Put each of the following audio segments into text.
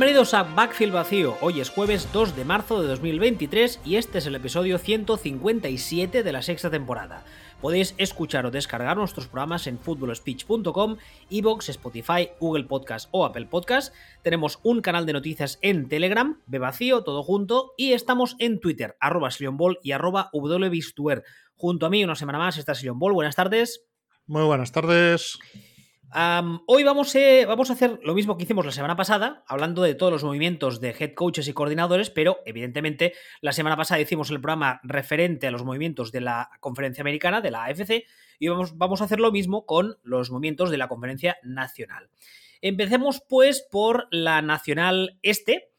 Bienvenidos a Backfield Vacío. Hoy es jueves 2 de marzo de 2023 y este es el episodio 157 de la sexta temporada. Podéis escuchar o descargar nuestros programas en footballspeech.com, Evox, Spotify, Google Podcast o Apple Podcast. Tenemos un canal de noticias en Telegram, Vacío, todo junto, y estamos en Twitter, arroba Ball y arroba. Junto a mí una semana más está Ball. Buenas tardes. Muy buenas tardes hoy vamos, eh, vamos, a hacer lo mismo que hicimos la semana pasada, hablando de todos los movimientos de head coaches y coordinadores, pero evidentemente la semana pasada hicimos el programa referente a los movimientos de la conferencia americana, de la AFC, y vamos, vamos a hacer lo mismo con los movimientos de la conferencia nacional. Empecemos pues por la nacional este,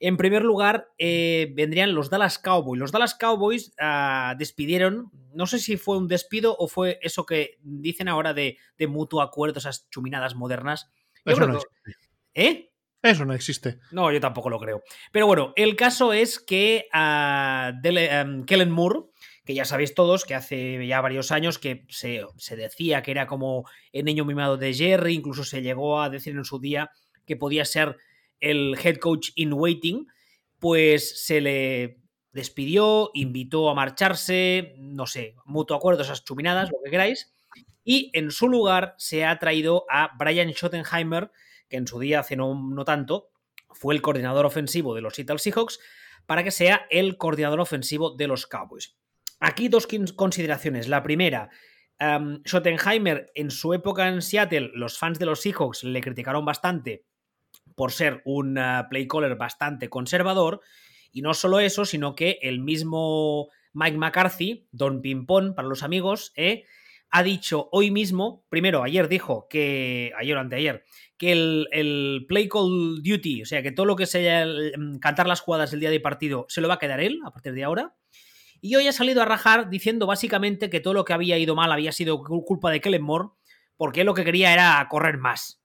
en primer lugar, eh, vendrían los Dallas Cowboys. Los Dallas Cowboys ah, despidieron, no sé si fue un despido o fue eso que dicen ahora de, mutuo acuerdo, esas chuminadas modernas. eso no existe. ¿Eh? Eso no existe. No, yo tampoco lo creo. Pero bueno, el caso es que uh, Kellen Moore, que ya sabéis todos que hace ya varios años que se, se, decía que era como el niño mimado de Jerry, incluso se llegó a decir en su día que podía ser el head coach in waiting, pues se le despidió, invitó a marcharse, no sé, mutuo acuerdo, esas chuminadas, lo que queráis, y en su lugar se ha traído a Brian Schottenheimer, que en su día, hace no, tanto, fue el coordinador ofensivo de los Seattle Seahawks, para que sea el coordinador ofensivo de los Cowboys. Aquí dos consideraciones. La primera, Schottenheimer en su época en Seattle, los fans de los Seahawks le criticaron bastante por ser un eh, play caller bastante conservador. Y no solo eso, sino que el mismo Mike McCarthy, Don Pimpón para los amigos, eh, ha dicho hoy mismo, primero, ayer dijo que, ayer o anteayer, que el, play call duty, o sea, que todo lo que sea mm, cantar las jugadas del día de partido, se lo va a quedar él a partir de ahora. Y hoy ha salido a rajar diciendo básicamente que todo lo que había ido mal había sido culpa de Kellen Moore, porque él lo que quería era correr más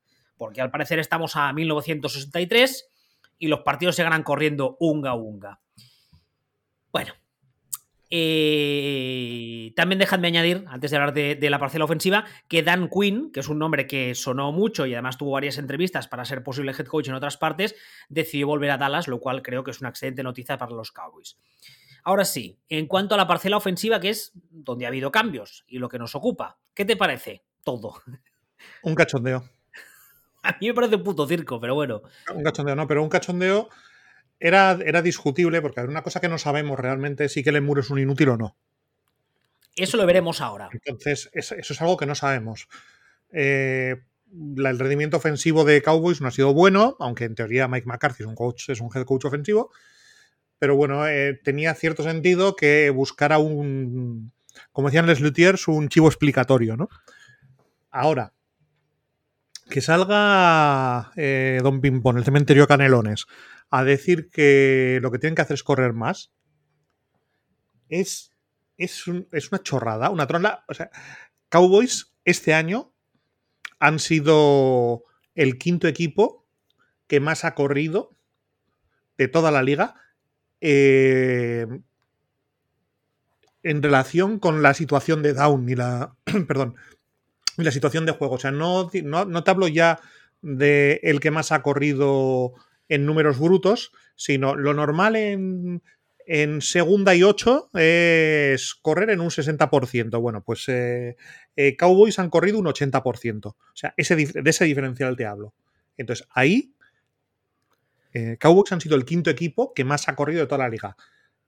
porque al parecer estamos a 1963 y los partidos se ganan corriendo unga unga. Bueno, eh, también dejadme añadir, antes de hablar de, la parcela ofensiva, que Dan Quinn, que es un nombre que sonó mucho y además tuvo varias entrevistas para ser posible head coach en otras partes, decidió volver a Dallas, lo cual creo que es una excelente noticia para los Cowboys. Ahora sí, en cuanto a la parcela ofensiva, que es donde ha habido cambios y lo que nos ocupa, ¿qué te parece todo? Un cachondeo. A mí me parece un puto circo, pero bueno. Un cachondeo, no, pero un cachondeo era, era discutible porque hay una cosa que no sabemos realmente si Kellen Moore es un inútil o no. Eso lo veremos ahora. Entonces, eso es algo que no sabemos. Eh, el rendimiento ofensivo de Cowboys no ha sido bueno, aunque en teoría Mike McCarthy es un coach, es un head coach ofensivo. Pero bueno, eh, tenía cierto sentido que buscara un, como decían les Lutiers, un chivo explicatorio, ¿no? Ahora, que salga eh, Don Pimpón, el cementerio Canelones, a decir que lo que tienen que hacer es correr más, es, es, una chorrada, una tronda. O sea, Cowboys este año han sido el quinto equipo que más ha corrido de toda la liga eh, en relación con la situación de Down y la, perdón, la situación de juego. O sea, no, no, te hablo ya de el que más ha corrido en números brutos, sino lo normal en, en segunda y ocho es correr en un 60%. Bueno, pues eh, eh, Cowboys han corrido un 80%. O sea, ese, de ese diferencial te hablo. Entonces, ahí eh, Cowboys han sido el quinto equipo que más ha corrido de toda la liga.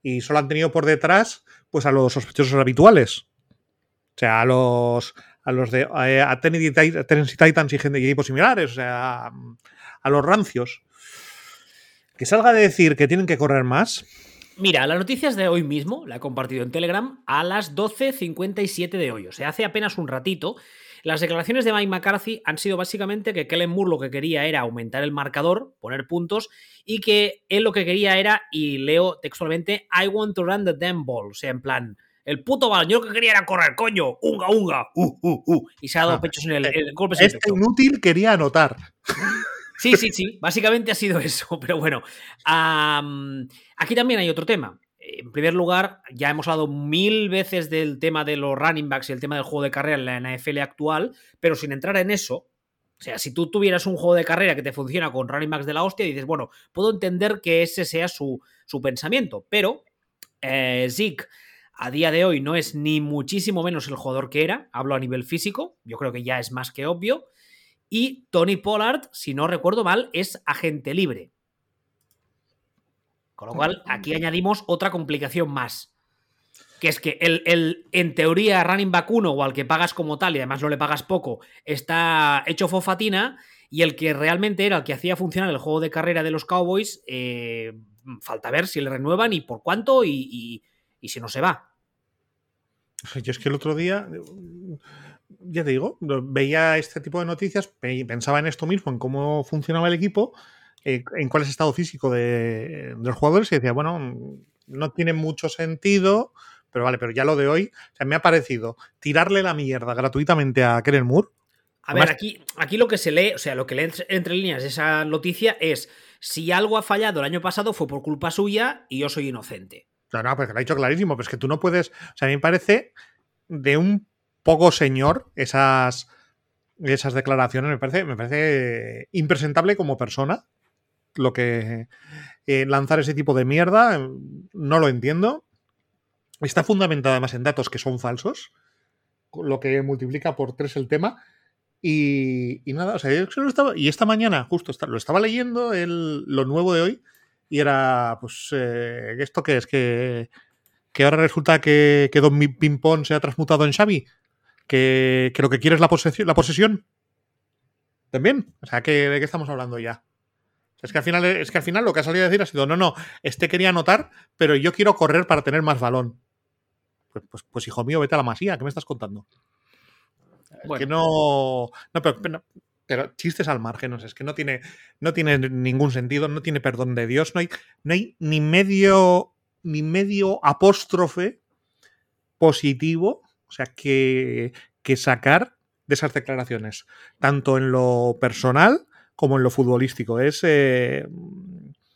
Y solo han tenido por detrás pues a los sospechosos habituales. O sea, a los, a los de eh, a Tennessee Titans y, gente, equipos similares, o sea, a, los rancios. Que salga de decir que tienen que correr más. Mira, la noticia es de hoy mismo, la he compartido en Telegram a las 12.57 de hoy, o sea, hace apenas un ratito. Las declaraciones de Mike McCarthy han sido básicamente que Kellen Moore lo que quería era aumentar el marcador, poner puntos, y que él lo que quería era, y leo textualmente, I want to run the damn ball, o sea, en plan, el puto balón, yo lo que quería era correr, coño. Unga, unga. Uh, uh, uh. Y se ha dado ah, pechos en el, el golpe. Este inútil quería anotar. Sí, sí, sí. Básicamente ha sido eso. Pero bueno. aquí también hay otro tema. En primer lugar, ya hemos hablado mil veces del tema de los running backs y el tema del juego de carrera en la NFL actual, pero sin entrar en eso, O sea, si tú tuvieras un juego de carrera que te funciona con running backs de la hostia, dices, bueno, puedo entender que ese sea su, su pensamiento, pero eh, Zeke a día de hoy no es ni muchísimo menos el jugador que era, hablo a nivel físico, yo creo que ya es más que obvio, y Tony Pollard, si no recuerdo mal, es agente libre. Con lo cual, aquí añadimos otra complicación más. Que es que el, en teoría, running back 1 o al que pagas como tal y además no le pagas poco, está hecho fofatina y el que realmente era el que hacía funcionar el juego de carrera de los Cowboys, eh, falta ver si le renuevan y por cuánto y, y si no se va. Yo es que el otro día, ya te digo, veía este tipo de noticias, pensaba en esto mismo, en cómo funcionaba el equipo, eh, en cuál es el estado físico de, los jugadores y decía, bueno, no tiene mucho sentido, pero vale, pero ya lo de hoy, o sea, me ha parecido tirarle la mierda gratuitamente a Keren Moore. A ver, aquí, aquí lo que se lee, o sea, lo que lee entre líneas de esa noticia es si algo ha fallado el año pasado fue por culpa suya y yo soy inocente. No, no, pues lo ha dicho clarísimo, pero es que tú no puedes. O sea, a mí me parece de un poco señor esas, esas declaraciones. Me parece, me parece impresentable como persona lo que eh, lanzar ese tipo de mierda. No lo entiendo. Está fundamentada además en datos que son falsos, lo que multiplica por tres el tema. Y, nada, o sea, yo estaba, y esta mañana, justo lo estaba leyendo el, lo nuevo de hoy, y era, pues, eh, ¿esto qué es? Que, que ahora resulta que, que Don Pimpón se ha transmutado en Xavi. Que, que, lo que quiere es la posesión. La posesión. También. O sea, ¿de qué estamos hablando ya? Es que, al final, es que al final lo que ha salido a decir ha sido, no, no, este quería anotar, pero yo quiero correr para tener más balón. Pues, pues, pues hijo mío, vete a la masía, ¿qué me estás contando? Que no, no, pero, pero chistes al margen, no sé, es que no tiene, no tiene ningún sentido, no tiene perdón de Dios, no hay, no hay ni medio, ni medio apóstrofe positivo, o sea, que, que sacar de esas declaraciones, tanto en lo personal como en lo futbolístico. Es. Eh,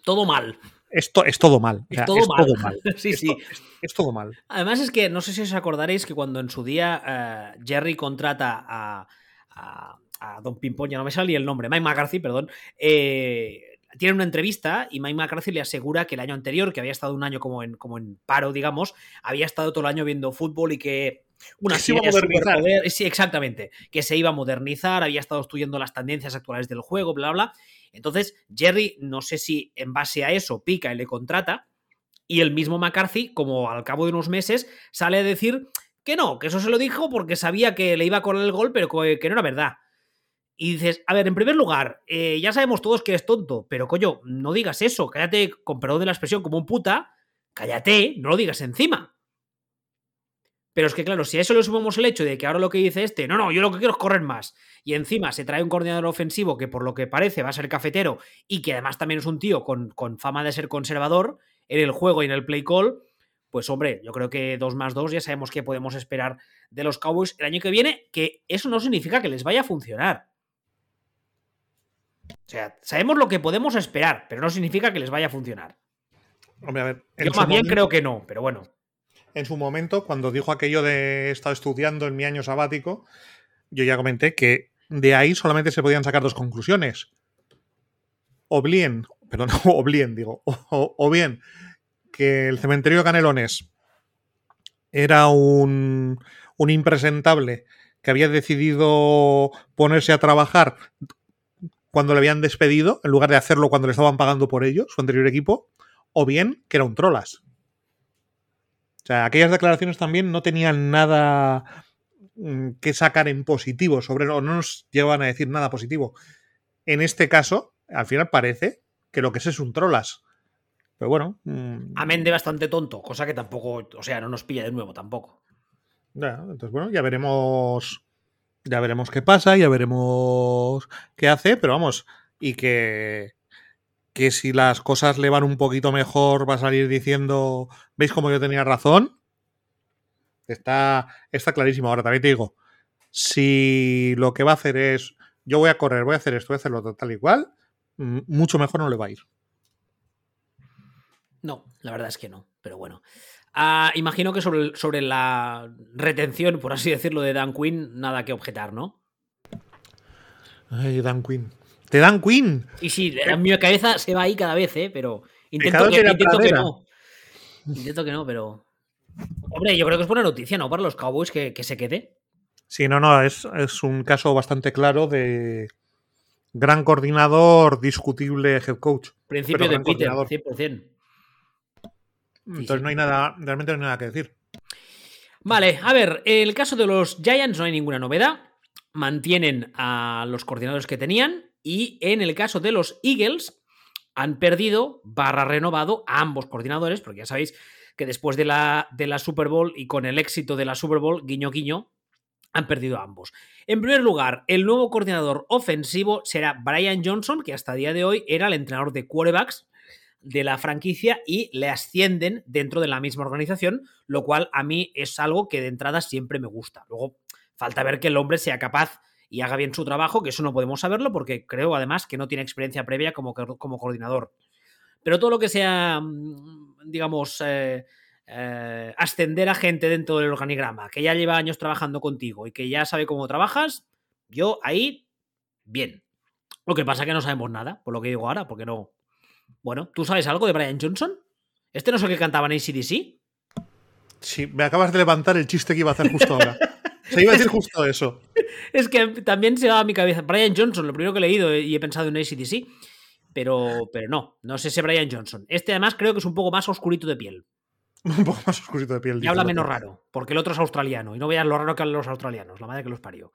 todo mal. Esto es todo mal. Es, todo, mal. sí, sí. Es, todo mal. Además, es que no sé si os acordaréis que cuando en su día eh, Jerry contrata a, a Don Pimpón, ya no me salía el nombre, Mike McCarthy, perdón, eh, tiene una entrevista y Mike McCarthy le asegura que el año anterior, que había estado un año como en, como en paro, digamos, había estado todo el año viendo fútbol y que una se iba a modernizar. sí, exactamente, que se iba a modernizar, había estado estudiando las tendencias actuales del juego, bla, bla. Entonces, Jerry, no sé si en base a eso pica y le contrata, y el mismo McCarthy, como al cabo de unos meses, sale a decir que no, que eso se lo dijo porque sabía que le iba a correr el gol, pero que no era verdad. Y dices, a ver, en primer lugar, eh, ya sabemos todos que es tonto, pero coño, no digas eso, cállate, con perdón de la expresión, como un puta, cállate, no lo digas encima. Pero es que claro, si a eso le sumamos el hecho de que ahora lo que dice este, no, no, yo lo que quiero es correr más, y encima se trae un coordinador ofensivo que por lo que parece va a ser cafetero y que además también es un tío con, con fama de ser conservador en el juego y en el play call, pues hombre, yo creo que 2 más 2 ya sabemos que podemos esperar de los Cowboys el año que viene, que eso no significa que les vaya a funcionar. O sea, sabemos lo que podemos esperar, pero no significa que les vaya a funcionar. Hombre, a ver. Yo más bien creo que no, pero bueno. En su momento, cuando dijo aquello de he estado estudiando en mi año sabático, yo ya comenté que de ahí solamente se podían sacar dos conclusiones. O bien, perdón, o bien, digo, o, bien que el cementerio de Canelones era un, un impresentable que había decidido ponerse a trabajar cuando le habían despedido, en lugar de hacerlo cuando le estaban pagando por ello, su anterior equipo, o bien que era un trolas. O sea, aquellas declaraciones también no tenían nada mm, que sacar en positivo sobre o no nos llevan a decir nada positivo. En este caso, al final parece que lo que es es un trolas. Pero bueno. Mm, Amén de bastante tonto, cosa que tampoco, o sea, no nos pilla de nuevo tampoco. Ya, entonces bueno, ya veremos ya veremos qué pasa, ya veremos qué hace, pero vamos, y que, que si las cosas le van un poquito mejor va a salir diciendo, ¿veis cómo yo tenía razón? Está, está clarísimo. Ahora también te digo, si lo que va a hacer es, yo voy a correr, voy a hacer esto, voy a hacerlo tal y cual, mucho mejor no le va a ir. No, la verdad es que no, pero bueno. Ah, imagino que sobre, sobre la retención, por así decirlo, de Dan Quinn, nada que objetar, ¿no? Ay, Dan Quinn. ¡Te dan Quinn! Y sí, en mi cabeza se va ahí cada vez, ¿eh? Pero intento, que, intento que no. Intento que no, pero. Hombre, yo creo que es buena noticia, ¿no? Para los Cowboys que, que se quede. Sí, no, no, es, es, un caso bastante claro de gran coordinador, discutible head coach. Principio de Peter, 100%. Entonces no hay nada, realmente no hay nada que decir. Vale, a ver, el caso de los Giants no hay ninguna novedad. Mantienen a los coordinadores que tenían. Y en el caso de los Eagles, han perdido barra renovado a ambos coordinadores, porque ya sabéis que después de la, de la Super Bowl y con el éxito de la Super Bowl, guiño guiño, han perdido a ambos. En primer lugar, el nuevo coordinador ofensivo será Brian Johnson, que hasta el día de hoy era el entrenador de quarterbacks de la franquicia y le ascienden dentro de la misma organización, lo cual a mí es algo que de entrada siempre me gusta. Luego, falta ver que el hombre sea capaz y haga bien su trabajo, que eso no podemos saberlo porque creo además que no tiene experiencia previa como, como coordinador. Pero todo lo que sea, mm, digamos, eh, eh, ascender a gente dentro del organigrama, que ya lleva años trabajando contigo y que ya sabe cómo trabajas, yo ahí, bien. Lo que pasa es que no sabemos nada, por lo que digo ahora, porque no. Bueno, ¿tú sabes algo de Brian Johnson? ¿Este no es el que cantaba en ACDC? Sí, me acabas de levantar el chiste que iba a hacer justo ahora. Se iba a decir justo eso. es que también se va a mi cabeza. Brian Johnson, lo primero que he leído y he pensado en ACDC. Pero, pero no, no sé ese Brian Johnson. Este además creo que es un poco más oscurito de piel. un poco más oscurito de piel. Y habla menos raro, porque el otro es australiano. Y no veas lo raro que hablan los australianos, la madre que los parió.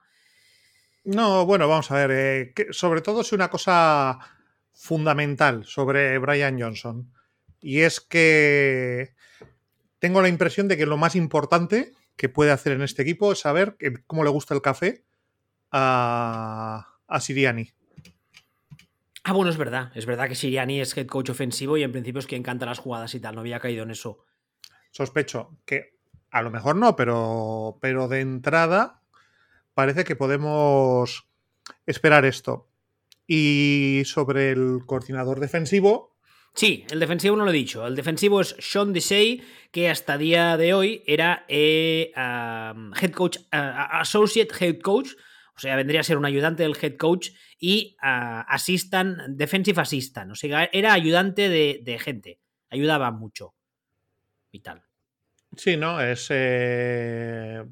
No, bueno, vamos a ver. Eh, sobre todo es una cosa fundamental sobre Brian Johnson. Y es que tengo la impresión de que lo más importante que puede hacer en este equipo es saber cómo le gusta el café a, a Siriani. Ah, bueno, es verdad. Es verdad que Siriani es head coach ofensivo y en principio es quien canta las jugadas y tal. No había caído en eso. Sospecho que a lo mejor no, pero, pero de entrada parece que podemos esperar esto. Y sobre el coordinador defensivo, Sí, el defensivo no lo he dicho. El defensivo es Sean Desai, que hasta día de hoy era eh, head coach, associate head coach, o sea, vendría a ser un ayudante del head coach y assistant, defensive assistant, o sea, era ayudante de, gente, ayudaba mucho y tal. Sí, ¿no? Es... Eh,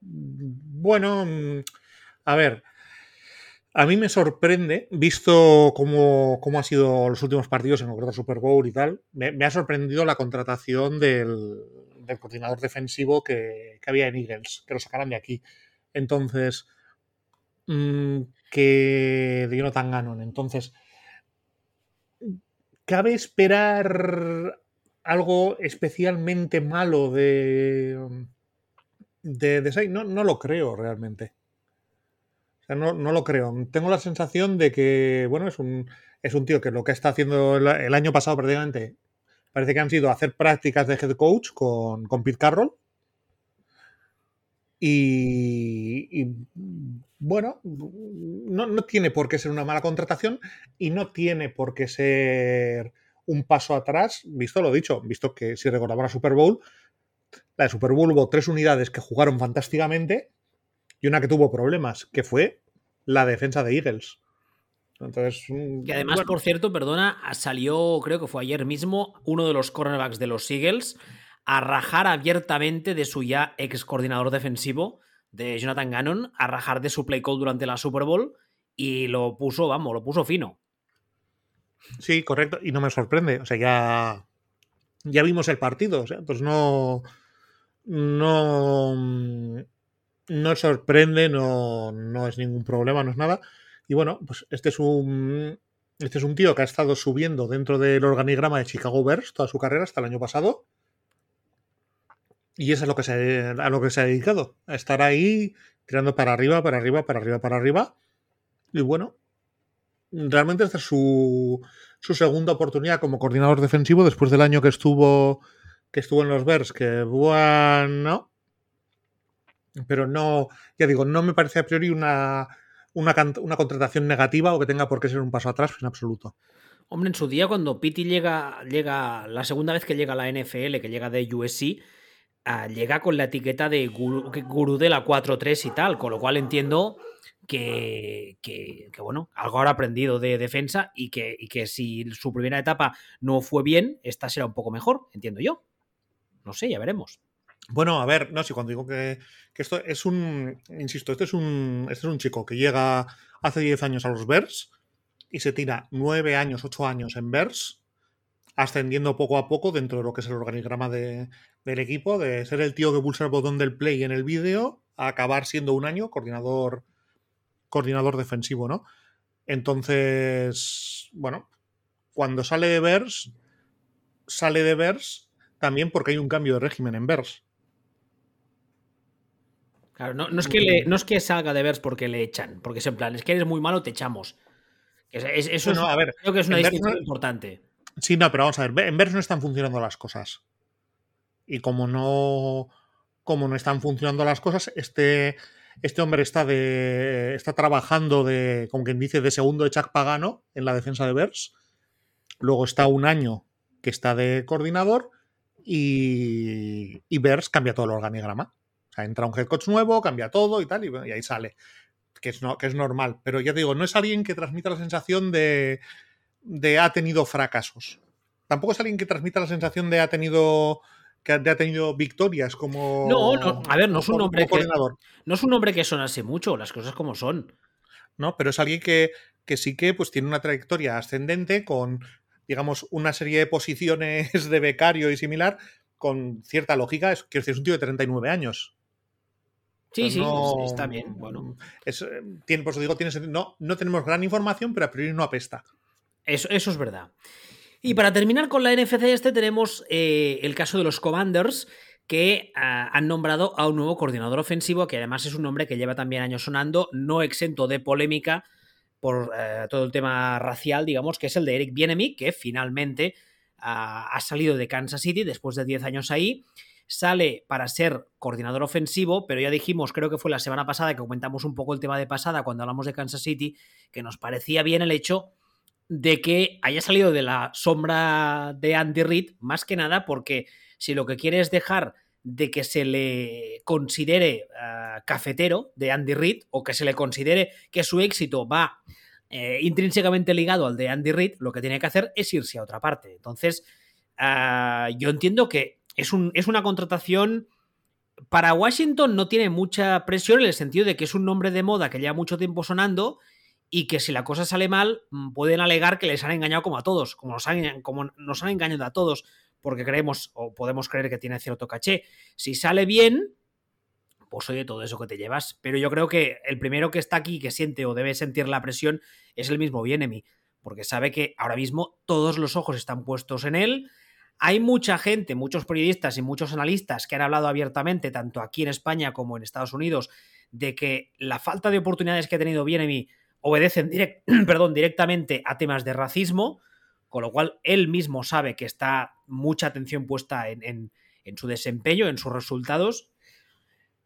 bueno, mm, a ver, a mí me sorprende, visto cómo, cómo han sido los últimos partidos en el Super Bowl y tal, me, ha sorprendido la contratación del, coordinador defensivo que, había en Eagles, que lo sacaran de aquí. Entonces, mm, que de Jonathan Gannon. Entonces, ¿cabe esperar algo especialmente malo de, de, de No, no lo creo realmente no, lo creo. Tengo la sensación de que, bueno, es un, es un tío que lo que está haciendo el, año pasado prácticamente parece que han sido hacer prácticas de head coach con, con Pete Carroll. Y, bueno, no, no, tiene por qué ser una mala contratación y no tiene por qué ser un paso atrás, visto lo dicho, visto que si recordamos la Super Bowl, la de Super Bowl hubo tres unidades que jugaron fantásticamente y una que tuvo problemas, que fue la defensa de Eagles. Entonces, mm, que además, por cierto, perdona, salió, creo que fue ayer mismo, uno de los cornerbacks de los Eagles a rajar abiertamente de su ya ex coordinador defensivo, de Jonathan Gannon, a rajar de su play call durante la Super Bowl y lo puso, vamos, lo puso fino. Sí, correcto, y no me sorprende, o sea, ya, ya vimos el partido, o sea, pues no, no, no sorprende, no, no es ningún problema, no es nada. Y bueno, pues este es un este es un tío que ha estado subiendo dentro del organigrama de Chicago Bears toda su carrera hasta el año pasado. Y eso es lo que se, a lo que se ha dedicado, a estar ahí tirando para arriba, para arriba, para arriba, para arriba. Y bueno, realmente esta es su, su segunda oportunidad como coordinador defensivo después del año que estuvo que estuvo en los Bears, que bueno, pero no, ya digo, no me parece a priori una, una, contratación negativa o que tenga por qué ser un paso atrás en absoluto. Hombre, en su día cuando Pitti llega, llega, la segunda vez que llega a la NFL, que llega de USC, ah, llega con la etiqueta de gurú, de la 4-3 y tal, con lo cual entiendo que, que, bueno, algo habrá aprendido de defensa y que, y que si su primera etapa no fue bien, esta será un poco mejor, entiendo yo. No sé, ya veremos. Bueno, a ver, no, si cuando digo que, esto es un, insisto, este es un, este es un chico que llega hace 10 años a los Bears y se tira 9 años, 8 años en Bears, ascendiendo poco a poco dentro de lo que es el organigrama de, del equipo, de ser el tío que pulsa el botón del play en el vídeo, a acabar siendo un año coordinador, coordinador defensivo, ¿no? Entonces, bueno, cuando sale de Bears, sale de Bears también porque hay un cambio de régimen en Bears. Claro, no, es que no, es que salga de Bears porque le echan, porque es en plan, es que eres muy malo, te echamos. eso no, a ver, creo que es una distinción importante. Sí, no, pero vamos a ver, en Bears no están funcionando las cosas. Y como no, como no están funcionando las cosas, este, este hombre está, de, está trabajando de, como quien dice, de segundo de Chuck Pagano en la defensa de Bears. Luego está un año que está de coordinador y, y cambia todo el organigrama. O sea, entra un head coach nuevo, cambia todo y tal, y, ahí sale. Que es, no, que es normal. Pero ya te digo, no es alguien que transmita la sensación de, de ha tenido fracasos. Tampoco es alguien que transmita la sensación de ha tenido que ha tenido victorias como no, no a ver no es un hombre que no es un hombre que sonase mucho las cosas como son no pero es alguien que, que sí que pues tiene una trayectoria ascendente con digamos una serie de posiciones de becario y similar con cierta lógica es que es un tío de 39 años Sí, sí, está bien. Bueno. Es, eh, tiene, por eso digo, tiene No, no tenemos gran información, pero a priori no apesta. Eso, eso es verdad. Y para terminar con la NFC este tenemos eh, el caso de los Commanders que ah, han nombrado a un nuevo coordinador ofensivo, que además es un nombre que lleva también años sonando, no exento de polémica por eh, todo el tema racial, digamos, que es el de Eric Bienemy, que finalmente ah, ha salido de Kansas City después de 10 años ahí sale para ser coordinador ofensivo, pero ya dijimos, creo que fue la semana pasada que comentamos un poco el tema de pasada cuando hablamos de Kansas City, que nos parecía bien el hecho de que haya salido de la sombra de Andy Reid, más que nada porque si lo que quiere es dejar de que se le considere ah, cafetero de Andy Reid o que se le considere que su éxito va eh, intrínsecamente ligado al de Andy Reid, lo que tiene que hacer es irse a otra parte. Entonces, ah, yo entiendo que es, un, es una contratación... Para Washington no tiene mucha presión en el sentido de que es un nombre de moda que lleva mucho tiempo sonando y que si la cosa sale mal mm, pueden alegar que les han engañado como a todos, como nos han, como nos han engañado a todos, porque creemos o podemos creer que tiene cierto caché. Si sale bien, pues oye, todo eso que te llevas. Pero yo creo que el primero que está aquí, que siente o debe sentir la presión, es el mismo Bienemi, porque sabe que ahora mismo todos los ojos están puestos en él, hay mucha gente, muchos periodistas y muchos analistas que han hablado abiertamente, tanto aquí en España como en Estados Unidos, de que la falta de oportunidades que ha tenido Bienemi obedecen perdón, directamente a temas de racismo, con lo cual él mismo sabe que está mucha atención puesta en, su desempeño, en sus resultados.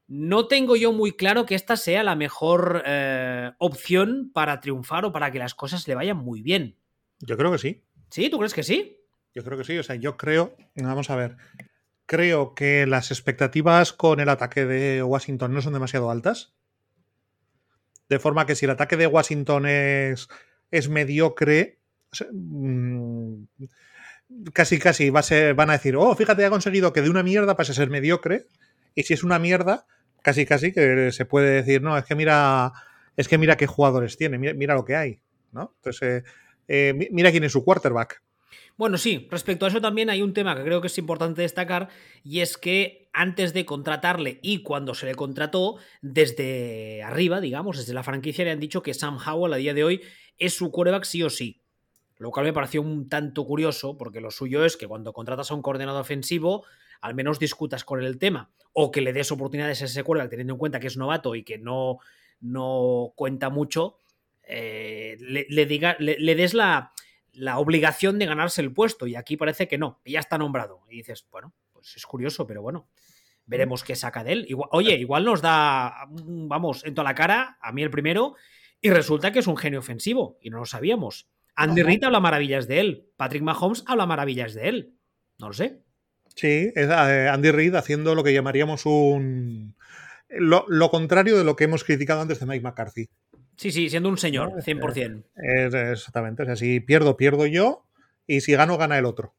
No tengo yo muy claro que esta sea la mejor eh, opción para triunfar o para que las cosas le vayan muy bien. Yo creo que sí. ¿Sí? ¿Tú crees que sí? Yo creo que sí, o sea, yo creo, vamos a ver, creo que las expectativas con el ataque de Washington no son demasiado altas. De forma que si el ataque de Washington es, es mediocre, mm, casi casi va a ser, van a decir, oh, fíjate, ha conseguido que de una mierda pase a ser mediocre. Y si es una mierda, casi casi que se puede decir, no, es que mira, es que mira qué jugadores tiene, mira, lo que hay. ¿no? Entonces, eh, eh, mira quién es su quarterback. Bueno, sí, respecto a eso también hay un tema que creo que es importante destacar y es que antes de contratarle y cuando se le contrató, desde arriba, digamos, desde la franquicia le han dicho que Sam Howell a día de hoy es su quarterback sí o sí. Lo cual me pareció un tanto curioso porque lo suyo es que cuando contratas a un coordinador ofensivo, al menos discutas con él el tema o que le des oportunidades a ese quarterback teniendo en cuenta que es novato y que no, no cuenta mucho, eh, le, diga, le des la la obligación de ganarse el puesto y aquí parece que no, ya está nombrado. Y dices, bueno, pues es curioso, pero bueno, veremos qué saca de él. oye, igual nos da, mm, vamos, en toda la cara, a mí el primero, y resulta que es un genio ofensivo y no lo sabíamos. Andy Reid habla maravillas de él, Patrick Mahomes habla maravillas de él, no lo sé. Sí, es eh, Andy Reid haciendo lo que llamaríamos un lo, lo, contrario de lo que hemos criticado antes de Mike McCarthy. Sí, sí, siendo un señor, 100%. exactamente. O sea, si pierdo, pierdo yo. Y si gano, gana el otro.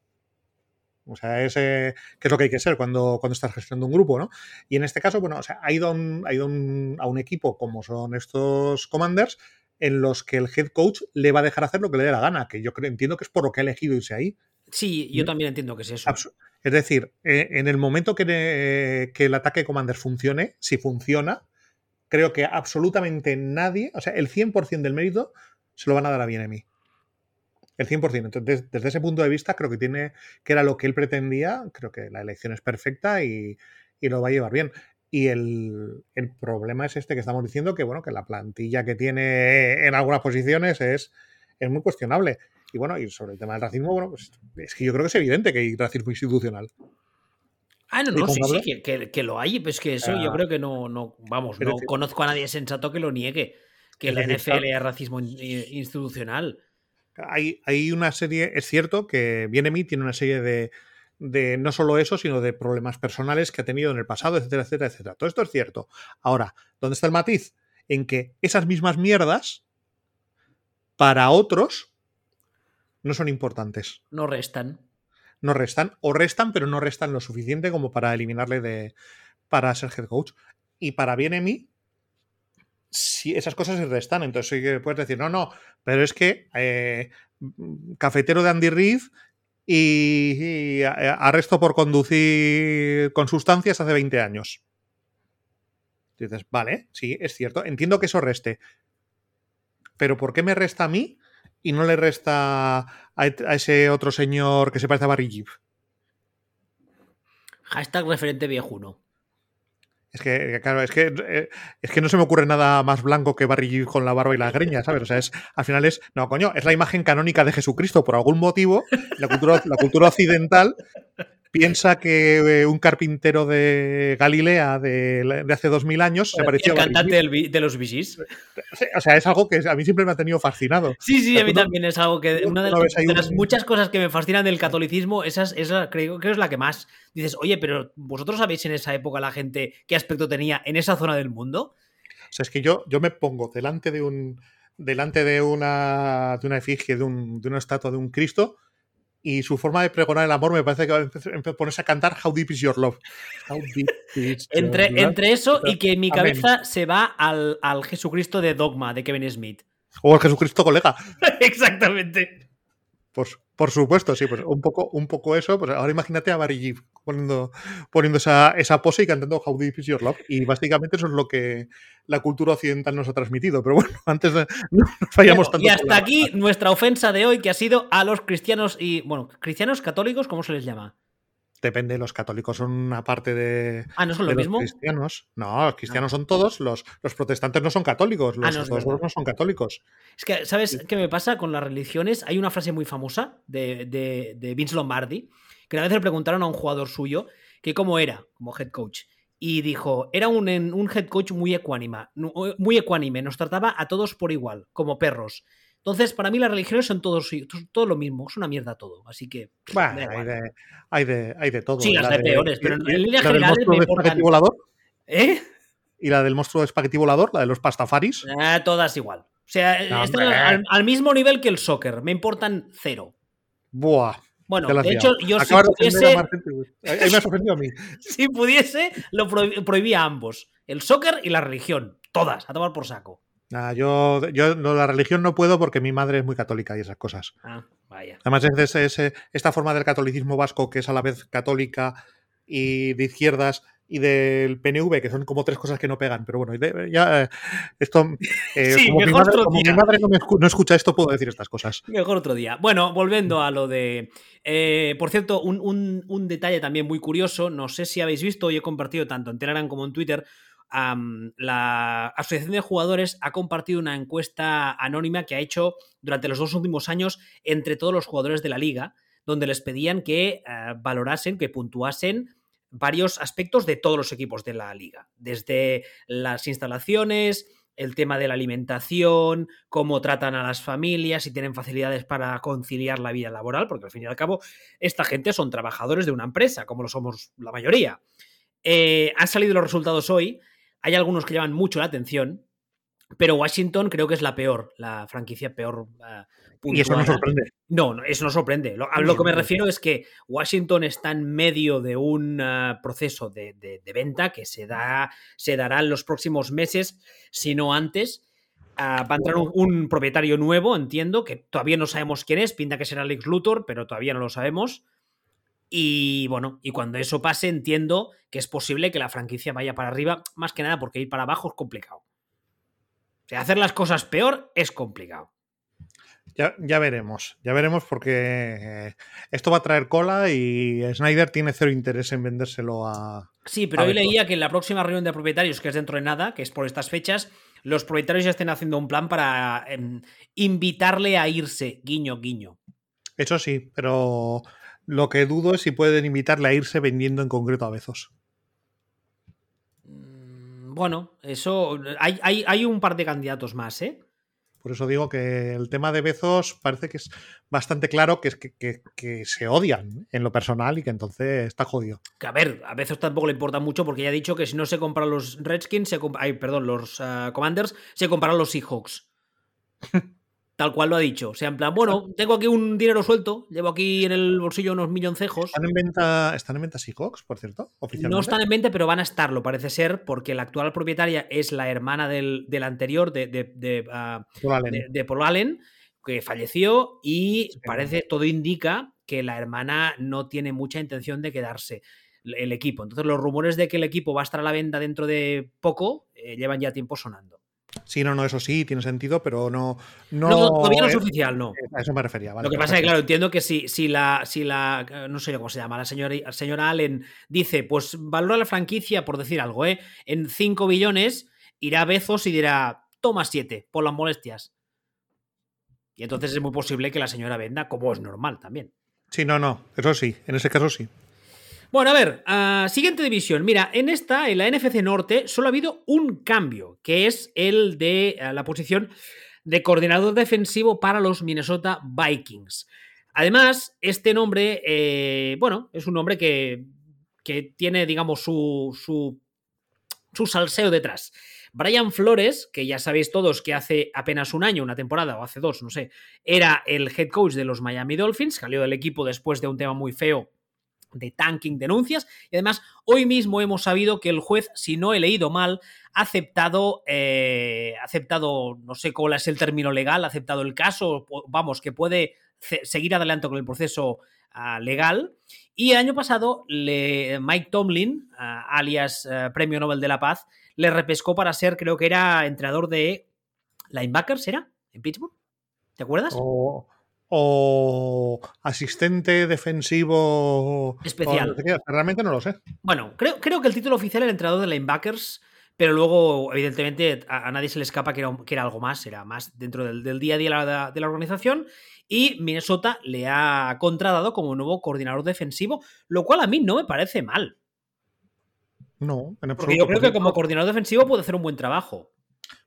O sea, ese, que es lo que hay que ser cuando, cuando estás gestionando un grupo, ¿no? Y en este caso, bueno, o sea, ha ido, ha ido a un equipo como son estos commanders en los que el head coach le va a dejar hacer lo que le dé la gana, que yo creo, entiendo que es por lo que ha elegido irse ahí. Sí, yo también entiendo que es eso. Es decir, eh, en el momento que, que el ataque de commanders funcione, si funciona, creo que absolutamente nadie, o sea, el 100% del mérito se lo van a dar a bien a mí. El 100%. Entonces, desde ese punto de vista, creo que tiene, que era lo que él pretendía, creo que la elección es perfecta y, lo va a llevar bien. Y el, problema es este que estamos diciendo, que bueno, que la plantilla que tiene en algunas posiciones es, es muy cuestionable. Y bueno, y sobre el tema del racismo, bueno, pues es que yo creo que es evidente que hay racismo institucional. Ah, no, no, sí, sí, que, lo hay, pues que eso yo ah. creo que no, no vamos, no conozco a nadie sensato que lo niegue, que la NFL es racismo institucional. Hay, hay, una serie, es cierto que Viene mí tiene una serie de, de no solo eso, sino de problemas personales que ha tenido en el pasado, etcétera, etcétera, etcétera. Todo esto es cierto. Ahora, ¿dónde está el matiz? En que esas mismas mierdas, para otros, no son importantes. No restan no restan, o restan, pero no restan lo suficiente como para eliminarle de. para ser head coach. Y para bien en mí, si esas cosas se restan, entonces sí que puedes decir, no, no, pero es que eh, cafetero de Andy Reid y, arresto por conducir con sustancias hace 20 años. dices, vale, sí, es cierto, entiendo que eso reste. Pero ¿por qué me resta a mí y no le resta a, ese otro señor que se parece a Barry Jeep. Hashtag referente viejuno. Es que, claro, es que, eh, es que no se me ocurre nada más blanco que Barry con la barba y la greña, ¿sabes? O sea, es, al final es, no, coño, es la imagen canónica de Jesucristo. Por algún motivo, la cultura, la cultura occidental piensa que eh, un carpintero de Galilea de, hace dos mil años se parecía El cantante de los bichis. O sea, es algo que a mí siempre me ha tenido fascinado. Sí, sí, a mí también es algo que. Una de, las, muchas cosas que me fascinan del catolicismo, esa, esa creo que es la que más. Dices, oye, pero ¿vosotros sabéis en esa época la gente qué aspecto tenía en esa zona del mundo? O sea, es que yo, yo me pongo delante de un. delante de una. de una efigie, de, un, de una estatua de un Cristo y su forma de pregonar el amor me parece que va a ponerse a cantar How Deep Is Your Love. entre, entre eso y que mi cabeza se va al, al, Jesucristo de Dogma de Kevin Smith. O el Jesucristo colega. Exactamente. Pues, por supuesto, sí, pues un poco, un poco eso. Pues ahora imagínate a Barry poniendo, poniendo esa, esa, pose y cantando How Deep Is Your Love. Y básicamente eso es lo que la cultura occidental nos ha transmitido. Pero bueno, antes no fallamos tanto. Y hasta aquí nuestra ofensa de hoy, que ha sido a los cristianos y, bueno, cristianos católicos, ¿cómo se les llama? Depende, los católicos son una parte de. Ah, no son lo mismo. cristianos. No, los cristianos son todos, los, los protestantes no son católicos, los ah, no, no son católicos. Es que, ¿sabes qué me pasa con las religiones? Hay una frase muy famosa de, de, de Vince Lombardi, que una vez le preguntaron a un jugador suyo que cómo era como head coach. Y dijo, era un, un head coach muy ecuánime, muy ecuánime, nos trataba a todos por igual, como perros. Entonces, para mí las religiones son todos, todo lo mismo, es una mierda todo. Así que. Bueno, hay de, hay, de, todo. Sí, las de peores, pero en línea general me importan... volador? ¿Eh? ¿Y la del monstruo de espagueti volador? ¿La de los pastafaris? Eh, todas igual. O sea, están al, mismo nivel que el soccer. Me importan cero. Buah. Bueno, de hecho, yo si pudiese. Ahí me has ofendido a mí. si pudiese, lo prohibía a ambos: el soccer y la religión. Todas, a tomar por saco yo, yo la religión no puedo porque mi madre es muy católica y esas cosas. Ah, vaya. Además es, esta forma del catolicismo vasco que es a la vez católica y de izquierdas y del PNV, que son como tres cosas que no pegan. Pero bueno, ya eh, esto... Eh, sí, como, mi madre, como mi madre, no, escucha esto, puedo decir estas cosas. Mejor otro día. Bueno, volviendo a lo de... Eh, por cierto, un, un, un, detalle también muy curioso, no sé si habéis visto y he compartido tanto en Telegram como en Twitter, la Asociación de Jugadores ha compartido una encuesta anónima que ha hecho durante los dos últimos años entre todos los jugadores de la liga, donde les pedían que eh, valorasen, que puntuasen varios aspectos de todos los equipos de la liga, desde las instalaciones, el tema de la alimentación, cómo tratan a las familias, si tienen facilidades para conciliar la vida laboral, porque al fin y al cabo esta gente son trabajadores de una empresa, como lo somos la mayoría. Eh, han salido los resultados hoy hay algunos que llaman mucho la atención, pero Washington creo que es la peor, la franquicia peor. Uh, y eso no sorprende. No, no, eso no sorprende. Lo, a lo que me refiero es que Washington está en medio de un uh, proceso de, de, de, venta que se, da, se dará en los próximos meses, si no antes. Uh, va a entrar un, un, propietario nuevo, entiendo, que todavía no sabemos quién es, pinta que será Alex Luthor, pero todavía no lo sabemos. Y bueno, y cuando eso pase, entiendo que es posible que la franquicia vaya para arriba, más que nada porque ir para abajo es complicado. O sea, hacer las cosas peor es complicado. Ya, ya, veremos, ya veremos porque esto va a traer cola y Snyder tiene cero interés en vendérselo a. Sí, pero a hoy leía que en la próxima reunión de propietarios, que es dentro de nada, que es por estas fechas, los propietarios ya estén haciendo un plan para eh, invitarle a irse, guiño, guiño. Eso sí, pero lo que dudo es si pueden invitarle a irse vendiendo en concreto a Bezos. Mm, bueno, eso. Hay, hay, hay, un par de candidatos más, ¿eh? Por eso digo que el tema de Bezos parece que es bastante claro que, es que, que, que se odian en lo personal y que entonces está jodido. Que a ver, a Bezos tampoco le importa mucho porque ya ha dicho que si no se compran los Redskins, se ay, perdón, los uh, Commanders, se compran los Seahawks. Tal cual lo ha dicho. O sea, en plan, bueno, tengo aquí un dinero suelto, llevo aquí en el bolsillo unos milloncejos. ¿Están en venta, ¿están en venta Seahawks, por cierto? No están en venta, pero van a estarlo, parece ser, porque la actual propietaria es la hermana del, del anterior, de, de, de, uh, Paul Allen. de, de Paul Allen, que falleció y sí. parece, todo indica que la hermana no tiene mucha intención de quedarse el equipo. Entonces, los rumores de que el equipo va a estar a la venta dentro de poco eh, llevan ya tiempo sonando. Sí, no, no, eso sí, tiene sentido, pero no. No, no todavía no es oficial, no. A eso me refería. Vale, Lo que pasa es que, claro, entiendo que si, si, la, si la. No sé cómo se llama, la señora, la señora Allen dice, pues valora la franquicia, por decir algo, ¿eh? En 5 billones, irá a Bezos y dirá, toma 7, por las molestias. Y entonces es muy posible que la señora venda, como es normal también. Sí, no, no, eso sí, en ese caso sí. Bueno, a ver, uh, siguiente división. Mira, en esta, en la NFC Norte, solo ha habido un cambio, que es el de uh, la posición de coordinador defensivo para los Minnesota Vikings. Además, este nombre, eh, bueno, es un nombre que, que tiene, digamos, su, su, su salseo detrás. Brian Flores, que ya sabéis todos que hace apenas un año, una temporada o hace dos, no sé, era el head coach de los Miami Dolphins, salió del equipo después de un tema muy feo de tanking denuncias y además hoy mismo hemos sabido que el juez, si no he leído mal, ha aceptado, eh, aceptado, no sé cuál es el término legal, ha aceptado el caso, vamos, que puede seguir adelante con el proceso uh, legal. Y el año pasado le, Mike Tomlin, uh, alias uh, Premio Nobel de la Paz, le repescó para ser, creo que era entrenador de linebackers, ¿era? ¿En Pittsburgh? ¿Te acuerdas? Oh o asistente defensivo especial. O, realmente no lo sé. Bueno, creo, creo que el título oficial era entrenador de linebackers, pero luego, evidentemente, a, a nadie se le escapa que era, que era, algo más, era más dentro del, del día a día de la, de la, organización. Y Minnesota le ha contratado como nuevo coordinador defensivo, lo cual a mí no me parece mal. No, en absoluto. Porque yo creo que como coordinador defensivo puede hacer un buen trabajo.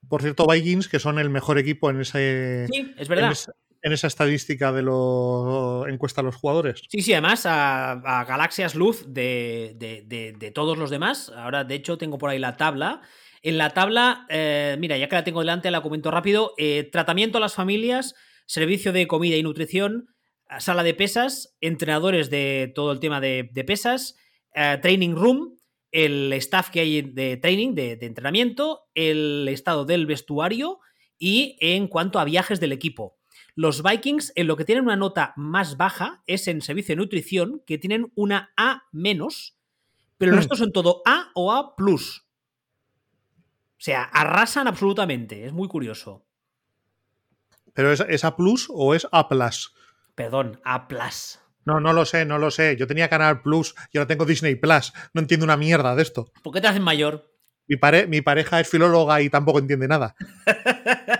Por cierto, Vikings, que son el mejor equipo en ese. Sí, es verdad. En ese, en esa estadística de lo encuesta a los jugadores. Sí, sí, además a, galaxias luz de, de, de, de, todos los demás. Ahora, de hecho, tengo por ahí la tabla. En la tabla, eh, mira, ya que la tengo delante, la comento rápido. Eh, tratamiento a las familias, servicio de comida y nutrición, sala de pesas, entrenadores de todo el tema de, pesas, eh, training room, el staff que hay de training, de, de entrenamiento, el estado del vestuario y en cuanto a viajes del equipo. Los Vikings, en lo que tienen una nota más baja, es en servicio de nutrición, que tienen una A menos, pero el resto son todo A o A plus. O sea, arrasan absolutamente. Es muy curioso. ¿Pero es, es A plus o es A plus? Perdón, A plus. No, no lo sé, no lo sé. Yo tenía Canal Plus y ahora tengo Disney Plus. No entiendo una mierda de esto. ¿Por qué te hacen mayor? Mi, pare mi pareja es filóloga y tampoco entiende nada.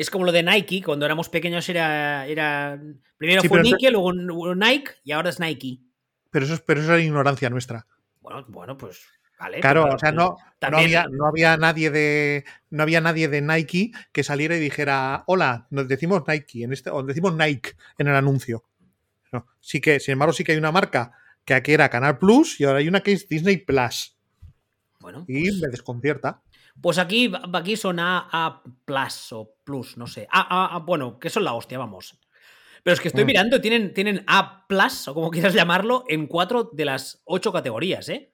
es como lo de Nike, cuando éramos pequeños era. era primero Sí, fue Nike, luego Nike y ahora es Nike. Pero eso es, pero eso es ignorancia nuestra. Bueno, bueno, pues. Vale, Claro, pero- o sea, no, no, también- había, no había nadie de no había nadie de Nike que saliera y dijera, hola, nos decimos Nike, en este, o decimos Nike en el anuncio. No, sí que, sin embargo, sí que hay una marca que aquí era Canal Plus y ahora hay una que es Disney Plus. Bueno, y pues, me desconcierta. Pues aquí, aquí son A, A plus o plus, no sé. A, A, A, bueno, que son la hostia, vamos. Pero es que estoy Mm. mirando, tienen, tienen A plus, o como quieras llamarlo, en cuatro de las ocho categorías, ¿eh?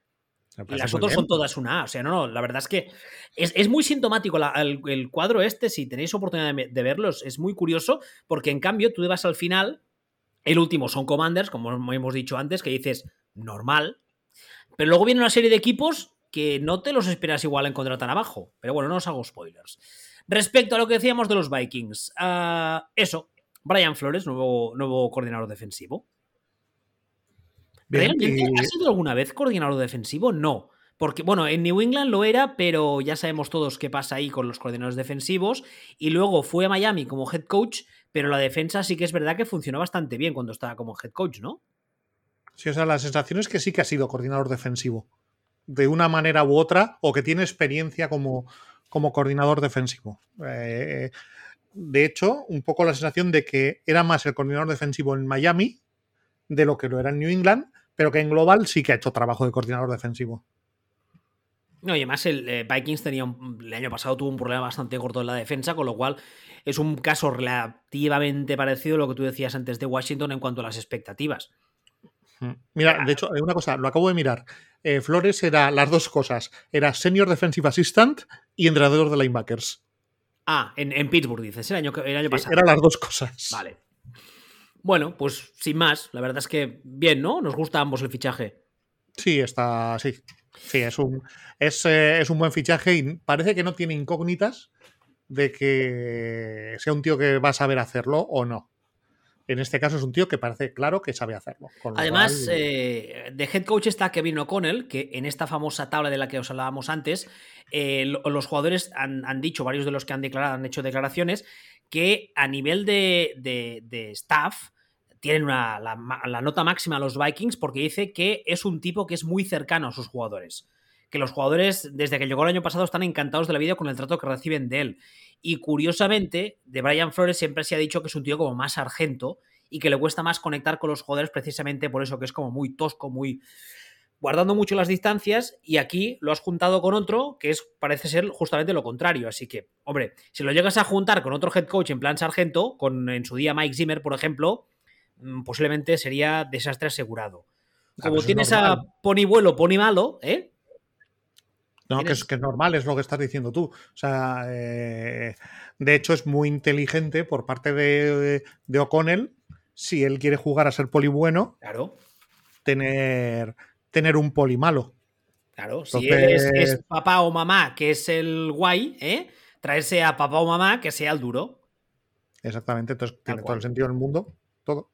Me Y parece las otras son todas una A. O sea, no, no, la verdad es que es, es muy sintomático la- el, el cuadro este, si tenéis oportunidad de, de verlo, es, es muy curioso, porque en cambio tú te vas al final, el último son Commanders, como hemos dicho antes, que dices normal, pero luego viene una serie de equipos que no te los esperas igual encontrar tan abajo. Pero bueno, no os hago spoilers. Respecto a lo que decíamos de los Vikings, ah, eso, Brian Flores, nuevo, nuevo coordinador defensivo. Bien, ¿Realmente y- ha sido alguna vez coordinador defensivo? No. Porque, bueno, en New England lo era, pero ya sabemos todos qué pasa ahí con los coordinadores defensivos. Y luego fue a Miami como head coach, pero la defensa sí que es verdad que funcionó bastante bien cuando estaba como head coach, ¿no? Sí, o sea, la sensación es que sí que ha sido coordinador defensivo. De una manera u otra, o que tiene experiencia como, como coordinador defensivo. Eh, de hecho, un poco la sensación de que era más el coordinador defensivo en Miami de lo que lo era en New England, pero que en global sí que ha hecho trabajo de coordinador defensivo. No, y además el eh, Vikings tenía un- el año pasado tuvo un problema bastante gordo en la defensa, con lo cual es un caso relativamente parecido a lo que tú decías antes de Washington en cuanto a las expectativas. Mira, de hecho, una cosa, lo acabo de mirar. Eh, Flores era las dos cosas. Era Senior Defensive Assistant y entrenador de linebackers. Ah, en, en Pittsburgh dices, el año, que- el año pasado. Eran las dos cosas. Vale. Bueno, pues sin más, la verdad es que bien, ¿no? Nos gusta a ambos el fichaje. Sí, está. Sí. Sí, es un, es, eh, es un buen fichaje y parece que no tiene incógnitas de que sea un tío que va a saber hacerlo o no. En este caso es un tío que parece claro que sabe hacerlo. Además, cual, eh, de head coach está Kevin O'Connell, que en esta famosa tabla de la que os hablábamos antes, eh, lo- los jugadores han, han dicho, varios de los que han declarado, han hecho declaraciones, que a nivel de, de- de staff tienen una- la nota máxima a los Vikings porque dice que es un tipo que es muy cercano a sus jugadores. Que los jugadores, desde que llegó el año pasado, están encantados de la vida con el trato que reciben de él. Y curiosamente, de Brian Flores siempre se ha dicho que es un tío como más sargento y que le cuesta más conectar con los jugadores precisamente por eso, que es como muy tosco, muy guardando mucho las distancias y aquí lo has juntado con otro que es parece ser justamente lo contrario, así que, hombre, si lo llegas a juntar con otro head coach en plan sargento, con en su día Mike Zimmer, por ejemplo, mm, posiblemente sería desastre asegurado. Ah, Como pues es tienes a Pony Vuelo, Pony Malo, ¿eh? No, que es, que es normal, es lo que estás diciendo tú. O sea, eh, de hecho es muy inteligente por parte de, de O'Connell, si él quiere jugar a ser poli bueno, Claro, tener, tener un poli malo. claro. Si él es, papá o mamá, que es el guay, ¿eh? Traerse a papá o mamá que sea el duro. Exactamente, entonces tiene todo el sentido del mundo. Todo.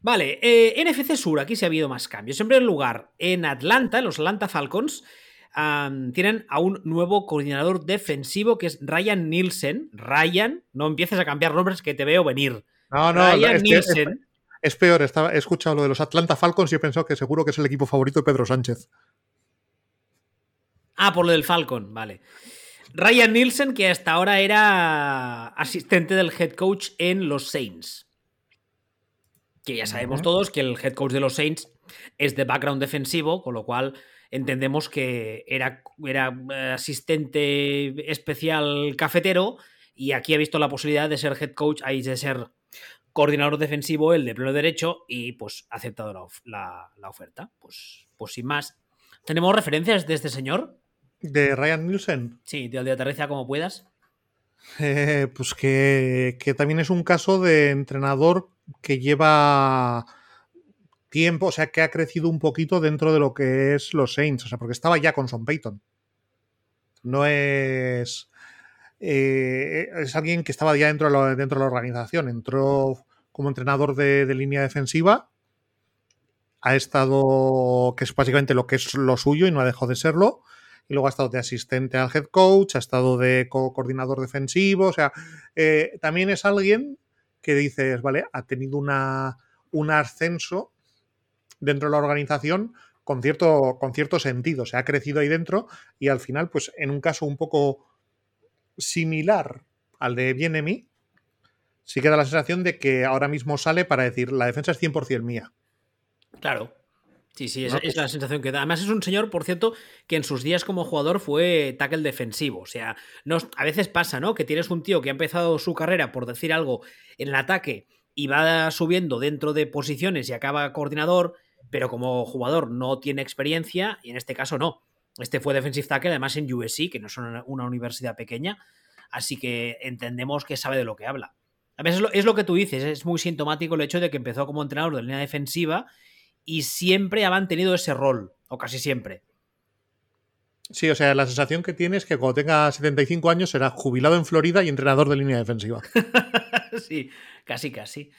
Vale, eh, NFC Sur, aquí sí ha habido más cambios. En primer lugar, en Atlanta, los Atlanta Falcons, tienen a un nuevo coordinador defensivo que es Ryan Nielsen. Ryan, no empieces a cambiar nombres que te veo venir. No, no, Ryan es, es- peor. Estaba, he escuchado lo de los Atlanta Falcons y he pensado que seguro que es el equipo favorito de Pedro Sánchez. Ah, por lo del Falcon, vale. Ryan Nielsen, que hasta ahora era asistente del head coach en los Saints. Que ya sabemos todos que el head coach de los Saints es de background defensivo, con lo cual entendemos que era, era eh, asistente especial cafetero y aquí ha visto la posibilidad de ser head coach, ahí de ser coordinador defensivo, el de pleno derecho, y pues ha aceptado la, la oferta. Pues, pues sin más. ¿Tenemos referencias de este señor? De Ryan Nielsen, Sí, de, de aterriza como puedas. eh, pues que, que también es un caso de entrenador que lleva tiempo, o sea, que ha crecido un poquito dentro de lo que es los Saints, o sea, porque estaba ya con Son Payton. No es. eh, es alguien que estaba ya dentro de, dentro de la organización. Entró como entrenador de, línea defensiva. Ha estado, que es básicamente lo que es lo suyo y no ha dejado de serlo. Y luego ha estado de asistente al head coach, ha estado de co coordinador defensivo. O sea, eh, también es alguien que dices, vale, ha tenido una, un ascenso dentro de la organización con cierto, con cierto sentido. Se ha crecido ahí dentro y al final, pues en un caso un poco similar al de Bienemi, sí que da la sensación de que ahora mismo sale para decir la defensa es 100% mía. Claro. Sí, sí, es, es, la sensación que da. Además, es un señor, por cierto, que en sus días como jugador fue tackle defensivo. O sea, no, a veces pasa, ¿no? Que tienes un tío que ha empezado su carrera, por decir algo, en el ataque y va subiendo dentro de posiciones y acaba coordinador, pero como jugador no tiene experiencia y en este caso no. Este fue defensive tackle, además en USC, que no es una, universidad pequeña, así que entendemos que sabe de lo que habla. A veces es lo, es lo que tú dices, es muy sintomático el hecho de que empezó como entrenador de línea defensiva y siempre ha mantenido ese rol, o casi siempre. Sí, o sea, la sensación que tiene es que cuando tenga 75 años será jubilado en Florida y entrenador de línea defensiva. sí, casi, casi.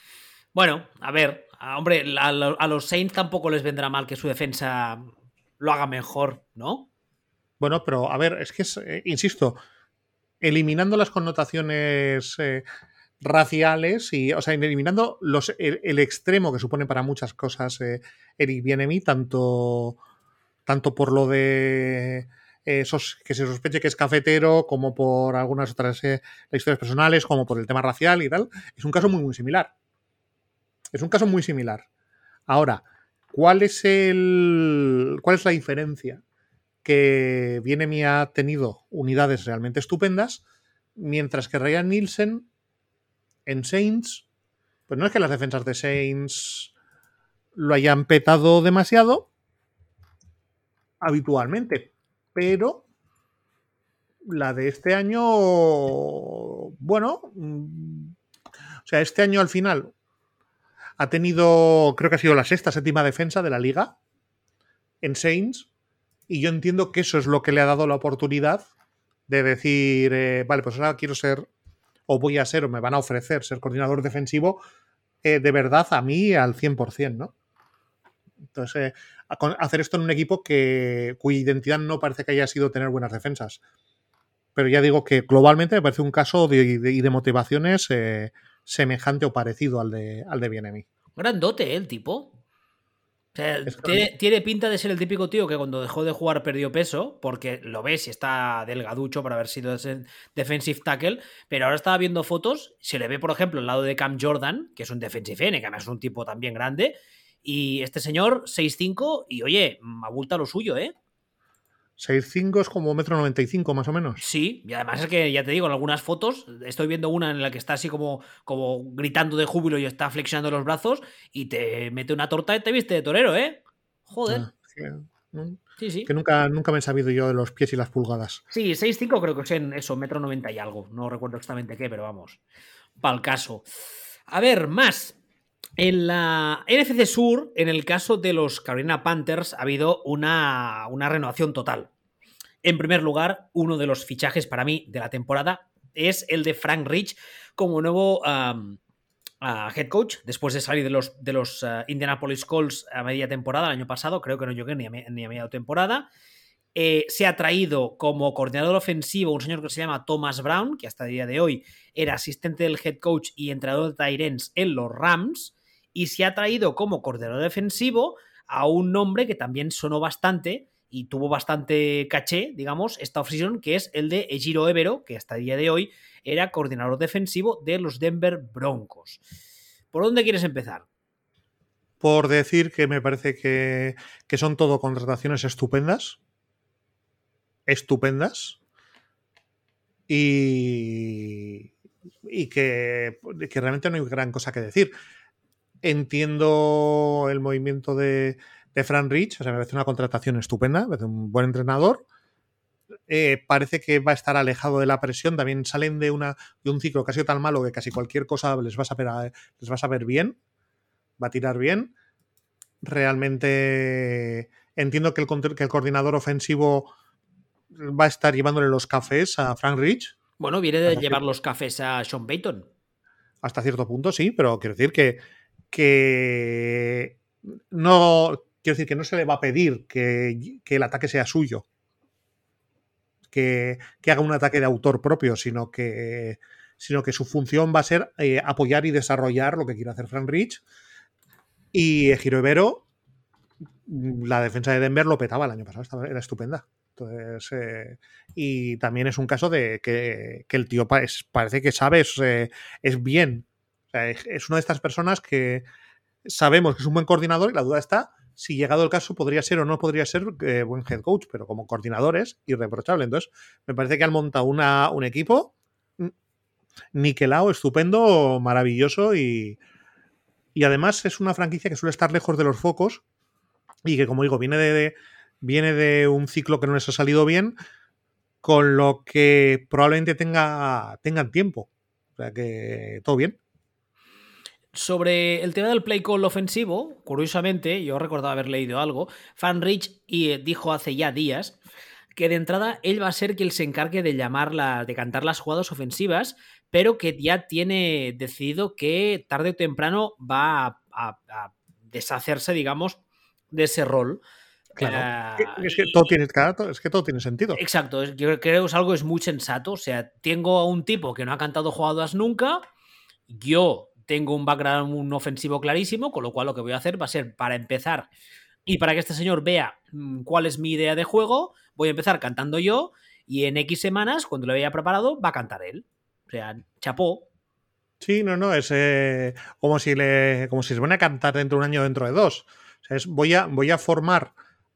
Bueno, a ver, hombre, a, los Saints tampoco les vendrá mal que su defensa lo haga mejor, ¿no? Bueno, pero a ver, es que, es, eh, insisto, eliminando las connotaciones eh, raciales y, o sea, eliminando el, extremo que supone para muchas cosas eh, Eric Bienemi, tanto, tanto por lo de esos que se sospeche que es cafetero, como por algunas otras historias personales, como por el tema racial y tal, es un caso muy, muy similar. Es un caso muy similar. Ahora, ¿cuál es el. cuál es la diferencia? Que Bienemi ha tenido unidades realmente estupendas, mientras que Ryan Nielsen en Saints, pues no es que las defensas de Saints lo hayan petado demasiado habitualmente, pero la de este año, bueno, o sea, este año al final ha tenido, creo que ha sido la sexta, séptima defensa de la liga en Saints, y yo entiendo que eso es lo que le ha dado la oportunidad de decir, eh, vale, pues ahora quiero ser, o voy a ser, o me van a ofrecer ser coordinador defensivo eh, de verdad a mí al 100%, ¿no? Entonces, eh, hacer esto en un equipo que, cuya identidad no parece que haya sido tener buenas defensas. Pero ya digo que globalmente me parece un caso de, de, de motivaciones semejante o parecido al de, al de Bienemi. Grandote, ¿eh? el tipo. O sea, tiene, tiene, pinta de ser el típico tío que cuando dejó de jugar perdió peso, porque lo ves y está delgaducho para haber sido defensive tackle, pero ahora estaba viendo fotos, se le ve, por ejemplo, al lado de Cam Jordan, que es un defensive end, que además es un tipo también grande, y este señor, 6'5, y oye, abulta lo suyo, ¿eh? 6'5 es como 1,95 m más o menos. Sí, y además es que ya te digo, en algunas fotos, estoy viendo una en la que está así como, como gritando de júbilo y está flexionando los brazos y te mete una torta y te viste de torero, ¿eh? Joder. Ah. Sí, sí. Que nunca, nunca me he sabido yo de los pies y las pulgadas. Sí, 6'5 creo que es en eso, metro 90 y algo. No recuerdo exactamente qué, pero vamos. Para el caso. A ver, más. En la NFC Sur, en el caso de los Carolina Panthers, ha habido una, una, renovación total. En primer lugar, uno de los fichajes para mí de la temporada es el de Frank Rich como nuevo head coach, después de salir de los, de los uh, Indianapolis Colts a media temporada el año pasado, creo que no llegué ni a, a media temporada. Eh, se ha traído como coordinador ofensivo un señor que se llama Thomas Brown, que hasta el día de hoy era asistente del head coach y entrenador de Tyrens en los Rams y se ha traído como coordinador defensivo a un nombre que también sonó bastante y tuvo bastante caché, digamos, esta offseason, que es el de Ejiro Evero, que hasta el día de hoy era coordinador defensivo de los Denver Broncos. ¿Por dónde quieres empezar? Por decir que me parece que, que son todo contrataciones estupendas. Estupendas. Y, y que, que realmente no hay gran cosa que decir entiendo el movimiento de, de Fran Rich, o sea, me parece una contratación estupenda, me parece un buen entrenador. Eh, parece que va a estar alejado de la presión, también salen de, una, de un ciclo que ha sido tan malo que casi cualquier cosa les va a saber, les va a saber bien, va a tirar bien. Realmente entiendo que el, que el coordinador ofensivo va a estar llevándole los cafés a Frank Rich. Bueno, viene de llevar los cafés a Sean Payton. Hasta cierto punto, sí, pero quiero decir que, que no, quiero decir que no se le va a pedir que, que el ataque sea suyo, que, que, haga un ataque de autor propio, sino que, sino que su función va a ser eh, apoyar y desarrollar lo que quiere hacer Frank Rich. Y Giro Ibero, la defensa de Denver lo petaba el año pasado, estaba, era estupenda. Entonces, eh, y también es un caso de que, que el tío parece que sabe, es, eh, es bien es una de estas personas que sabemos que es un buen coordinador y la duda está si llegado el caso podría ser o no podría ser eh, buen head coach, pero como coordinador es irreprochable. Entonces, me parece que han montado una, un equipo mm, niquelado, estupendo, maravilloso y, y además es una franquicia que suele estar lejos de los focos y que, como digo, viene de, viene de un ciclo que no les ha salido bien, con lo que probablemente tenga, tengan tiempo. O sea que todo bien. Sobre el tema del play call ofensivo, curiosamente, yo recordaba haber leído algo, Fanrich y eh, dijo hace ya días que de entrada él va a ser quien se encargue de llamarla, de cantar las jugadas ofensivas, pero que ya tiene decidido que tarde o temprano va a, deshacerse, digamos, de ese rol. Claro. es, que todo tiene, es que todo tiene sentido. Exacto, yo creo que es algo es muy sensato. O sea, tengo a un tipo que no ha cantado jugadas nunca, yo tengo un background un ofensivo clarísimo, con lo cual lo que voy a hacer va a ser para empezar y para que este señor vea mm, cuál es mi idea de juego, voy a empezar cantando yo y en X semanas, cuando lo haya preparado, va a cantar él. O sea, chapó. Sí, no, no, es eh, como, si le, como si se pone a cantar dentro de un año o dentro de dos. O sea, es, voy, a, voy a formar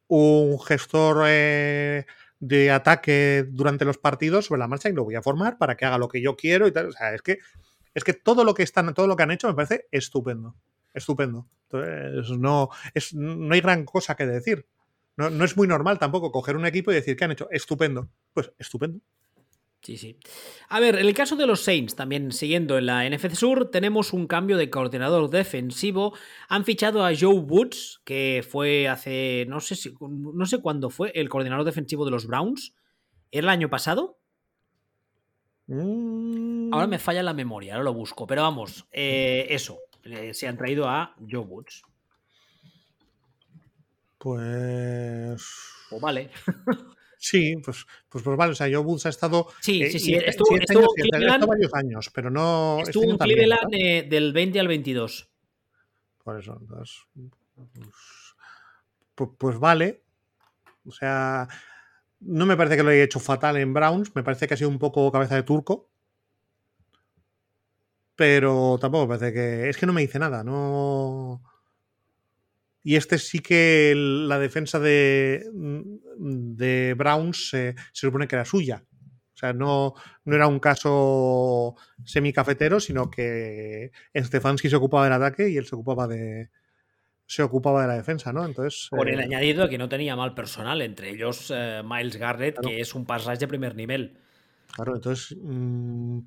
un gestor eh, de ataque durante los partidos sobre la marcha y lo voy a formar para que haga lo que yo quiero y tal. O sea, es que es que todo lo que están, todo lo que han hecho me parece estupendo. Estupendo. Entonces, no, es, no hay gran cosa que decir. No, no, es muy normal tampoco coger un equipo y decir que han hecho estupendo. Pues estupendo. Sí, sí. A ver, en el caso de los Saints, también siguiendo en la NFC Sur, tenemos un cambio de coordinador defensivo. Han fichado a Joe Woods, que fue hace, no sé si, no sé cuándo fue, el coordinador defensivo de los Browns. ¿Era el año pasado? Mm. Ahora me falla la memoria, ahora lo busco. Pero vamos, eh, eso. se han traído a Joe Woods. Pues. Pues vale. Sí, pues, pues, pues, vale. O sea, Joe Woods ha estado. Sí, eh, sí, sí. Estuvo, varios años, pero no. Estuvo este en Cleveland del 20 al 22. Por eso, entonces. Pues, pues, vale. O sea, no me parece que lo haya hecho fatal en Browns, me parece que ha sido un poco cabeza de turco. Pero tampoco me parece que. Es que no me dice nada, no. Y este sí que la defensa de, de Browns se supone que era suya. O sea, no, no era un caso semicafetero, sino que Stefanski se ocupaba del ataque y él se ocupaba de, se ocupaba de la defensa, ¿no? Entonces. Por el eh, añadido de que no tenía mal personal, entre ellos eh, Miles Garrett, que es un pasaje de primer nivel. Claro, entonces. Mm,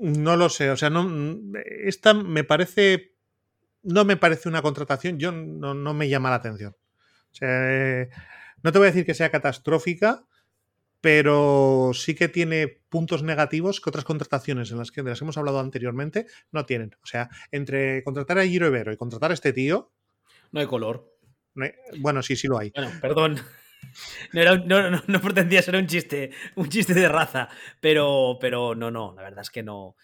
no lo sé. O sea, no. Esta me parece. No me parece una contratación. Yo no, no me llama la atención. O sea, eh, no te voy a decir que sea catastrófica, pero sí que tiene puntos negativos que otras contrataciones en las que, de las que hemos hablado anteriormente no tienen. O sea, entre contratar a Giro Evero y contratar a este tío. No hay color. bueno, sí, sí lo hay. Bueno, perdón. No, pretendía ser un chiste, un chiste de raza, pero, pero no, no, la verdad es que no.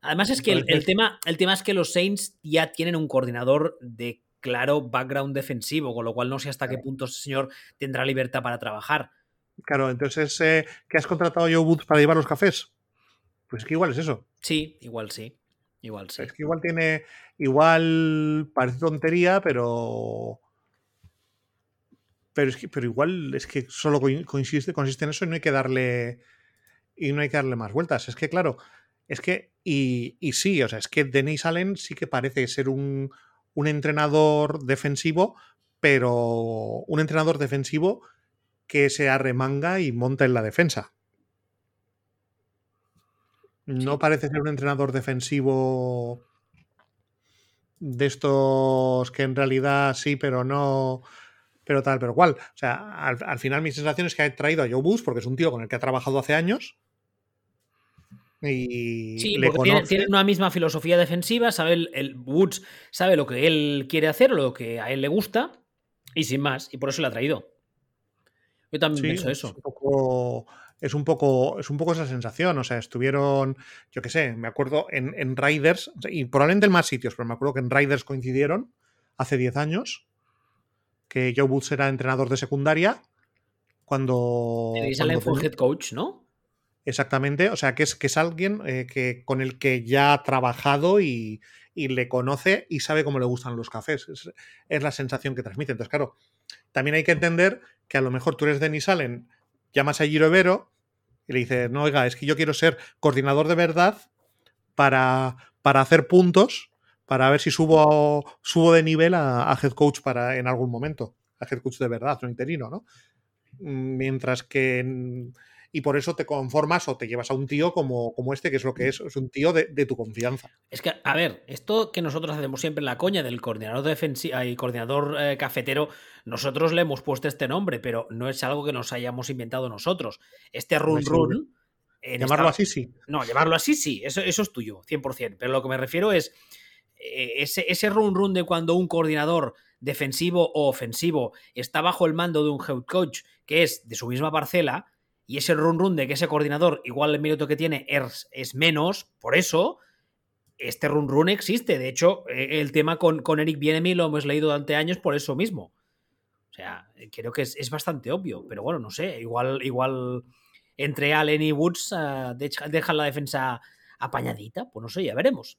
Además es que el, tema, el tema es que los Saints ya tienen un coordinador de claro background defensivo, con lo cual no sé hasta qué punto ese señor tendrá libertad para trabajar. Claro, entonces, eh, ¿qué has contratado Joe Woods para llevar los cafés? Pues es que igual es eso. Sí, igual sí. Igual sí. Es que igual tiene. Igual parece tontería, pero. Pero, es que, pero igual es que solo consiste, consiste en eso y no hay que darle. Y no hay que darle más vueltas. Es que, claro, es que. Y, y sí, o sea, es que Denis Allen sí que parece ser un, un entrenador defensivo, pero un entrenador defensivo que se arremanga y monta en la defensa. No parece ser un entrenador defensivo de estos que en realidad sí, pero no, pero tal, pero cual. O sea, al, final mi sensación es que ha traído a Joe Bush porque es un tío con el que ha trabajado hace años. Y sí, porque tiene, una misma filosofía defensiva, sabe el, Woods sabe lo que él quiere hacer, lo que a él le gusta, y sin más, y por eso le ha traído. Yo también pienso eso. Es un, poco, es un, poco, es un poco esa sensación. O sea, estuvieron, yo qué sé, me acuerdo en, en Riders, y probablemente en más sitios, pero me acuerdo que en Riders coincidieron hace 10 años, que Joe Woods era entrenador de secundaria. Cuando. sale fue head coach, ¿no? Exactamente, o sea que es, que es alguien eh, que, con el que ya ha trabajado y, y le conoce y sabe cómo le gustan los cafés. Es, es la sensación que transmite. Entonces, claro, también hay que entender que a lo mejor tú eres Denis Allen, llamas a Giro Vero y le dices, no, oiga, es que yo quiero ser coordinador de verdad para, para hacer puntos, para ver si subo, subo de nivel a, a head coach para, en algún momento. A head coach de verdad, no interino, ¿no? Mientras que y por eso te conformas o te llevas a un tío como, como este, que es lo que es, es un tío de, de, tu confianza. Es que, a ver, esto que nosotros hacemos siempre en la coña del coordinador defensivo y coordinador eh, cafetero, nosotros le hemos puesto este nombre, pero no es algo que nos hayamos inventado nosotros. Este run run. llamarlo esta... así, sí. No, llamarlo así, sí, eso, eso es tuyo, 100%. Pero lo que me refiero es eh, ese, ese run run de cuando un coordinador defensivo o ofensivo está bajo el mando de un head coach que es de su misma parcela y ese run run de que ese coordinador igual el mérito que tiene es, es menos, por eso este run run existe. De hecho, eh, el tema con, con Eric Bienemi lo hemos leído durante años por eso mismo. O sea, creo que es, es bastante obvio, pero bueno, no sé, igual, igual entre Allen y Woods uh, dejan la defensa apañadita, pues no sé, ya veremos.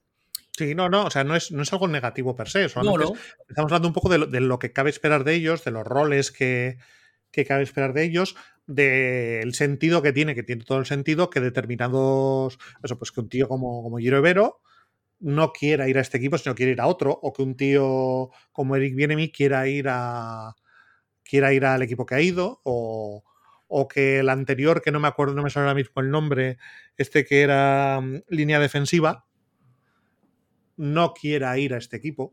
Sí, no, no, o sea, no es, no es algo negativo per se, no. estamos hablando un poco de lo, de lo, que cabe esperar de ellos, de los roles que, que cabe esperar de ellos, del sentido que tiene, que tiene todo el sentido, que determinados, eso, pues que un tío como, como Giro Evero no quiera ir a este equipo, sino quiere ir a otro, o que un tío como Eric Bienemi quiera ir a quiera ir al equipo que ha ido, o, o que el anterior, que no me acuerdo, no me sale ahora mismo el nombre, este que era um, línea defensiva, no quiera ir a este equipo.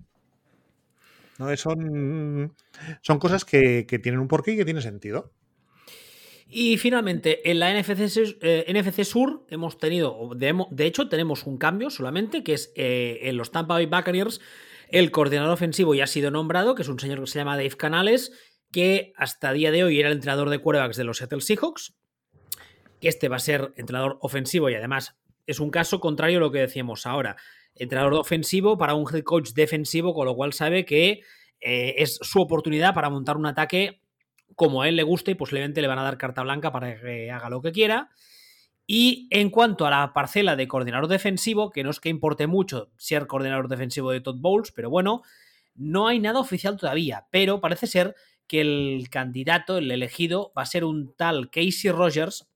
¿no? Son, son cosas que, que, tienen un porqué y que tienen sentido. Y finalmente, en la NFC, eh, NFC Sur hemos tenido, de, hecho, tenemos un cambio solamente, que es eh, en los Tampa Bay Buccaneers, el coordinador ofensivo ya ha sido nombrado, que es un señor que se llama Dave Canales, que hasta día de hoy era el entrenador de quarterbacks de los Seattle Seahawks, que este va a ser entrenador ofensivo y además es un caso contrario a lo que decíamos ahora. Entrenador ofensivo para un head coach defensivo, con lo cual sabe que eh, es su oportunidad para montar un ataque como a él le guste y posiblemente le van a dar carta blanca para que haga lo que quiera. Y en cuanto a la parcela de coordinador defensivo, que no es que importe mucho ser coordinador defensivo de Todd Bowles, pero bueno, no hay nada oficial todavía, pero parece ser que el candidato, el elegido, va a ser un tal Casey Rogers,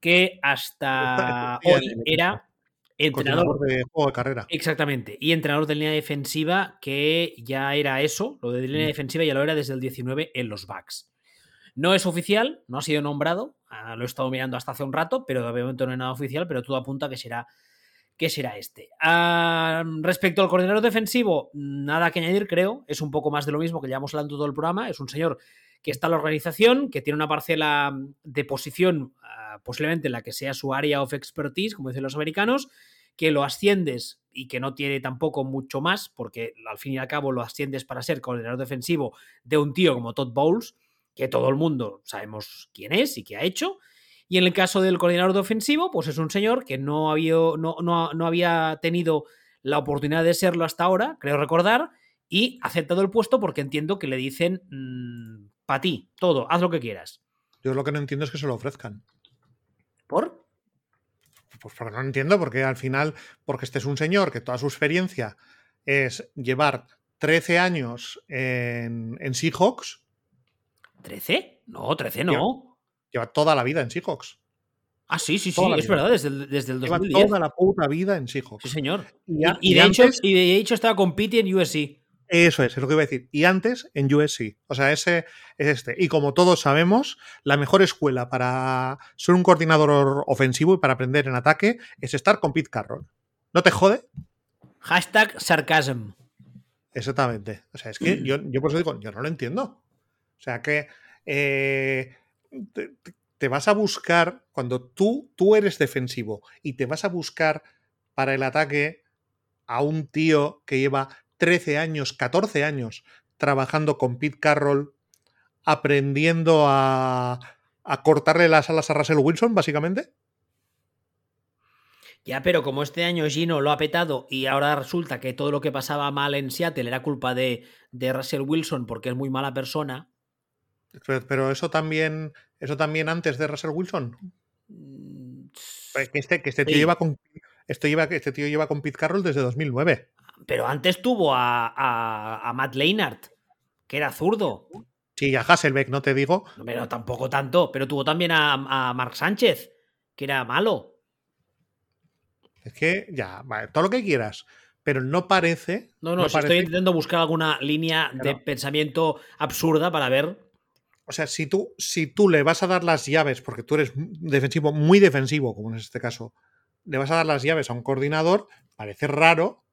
que hasta hoy era entrenador de juego de carrera. Exactamente. Y entrenador de línea defensiva, que ya era eso, lo de línea mm. defensiva ya lo era desde el 19 en los backs. No es oficial, no ha sido nombrado, ah, lo he estado mirando hasta hace un rato, pero de momento no hay nada oficial, pero todo apunta que será, que será este. Ah, respecto al coordinador defensivo, nada que añadir, creo, es un poco más de lo mismo que llevamos hablando todo el programa, es un señor que está en la organización, que tiene una parcela de posición uh, posiblemente en la que sea su área of expertise, como dicen los americanos, que lo asciendes y que no tiene tampoco mucho más, porque al fin y al cabo lo asciendes para ser coordinador defensivo de un tío como Todd Bowles, que todo el mundo sabemos quién es y qué ha hecho. Y en el caso del coordinador defensivo, pues es un señor que no había, no, no, no había tenido la oportunidad de serlo hasta ahora, creo recordar, y ha aceptado el puesto porque entiendo que le dicen mmm, para ti, todo, haz lo que quieras. Yo lo que no entiendo es que se lo ofrezcan. ¿Por? Pues porque no entiendo, porque al final, porque este es un señor que toda su experiencia es llevar 13 años en, en Seahawks. ¿13? No, 13 no. Lleva, lleva, toda la vida en Seahawks. Ah, sí, sí, sí, es verdad, desde el, desde el 2010. Lleva toda la puta vida en Seahawks. Sí, señor. Y, y, y, de, antes, hecho, y de hecho estaba con Pity en USC. Eso es, es lo que iba a decir. Y antes en USC. O sea, ese es este. Y como todos sabemos, la mejor escuela para ser un coordinador ofensivo y para aprender en ataque es estar con Pete Carroll. ¿No te jode? Hashtag sarcasm. Exactamente. O sea, es que yo, yo por eso digo, yo no lo entiendo. O sea, que eh, te, te, vas a buscar, cuando tú, tú eres defensivo y te vas a buscar para el ataque a un tío que lleva 13 años, 14 años trabajando con Pete Carroll, aprendiendo a, a cortarle las alas a Russell Wilson, básicamente. Ya, pero como este año Gino lo ha petado y ahora resulta que todo lo que pasaba mal en Seattle era culpa de, de Russell Wilson porque es muy mala persona. Pero, pero, eso también, eso también antes de Russell Wilson. Mm, Que este, que este tío lleva con este, lleva, este tío lleva con Pete Carroll desde 2009. pero antes tuvo a, a, a Matt Leinart, que era zurdo. Sí, a Hasselbeck, no te digo. Pero tampoco tanto. Pero tuvo también a, a Mark Sánchez, que era malo. Es que ya, vale, todo lo que quieras. Pero no parece. No, no, no si parece- estoy intentando buscar alguna línea de pensamiento absurda para ver. O sea, si tú, si tú le vas a dar las llaves, porque tú eres defensivo, muy defensivo, como en este caso, le vas a dar las llaves a un coordinador, parece raro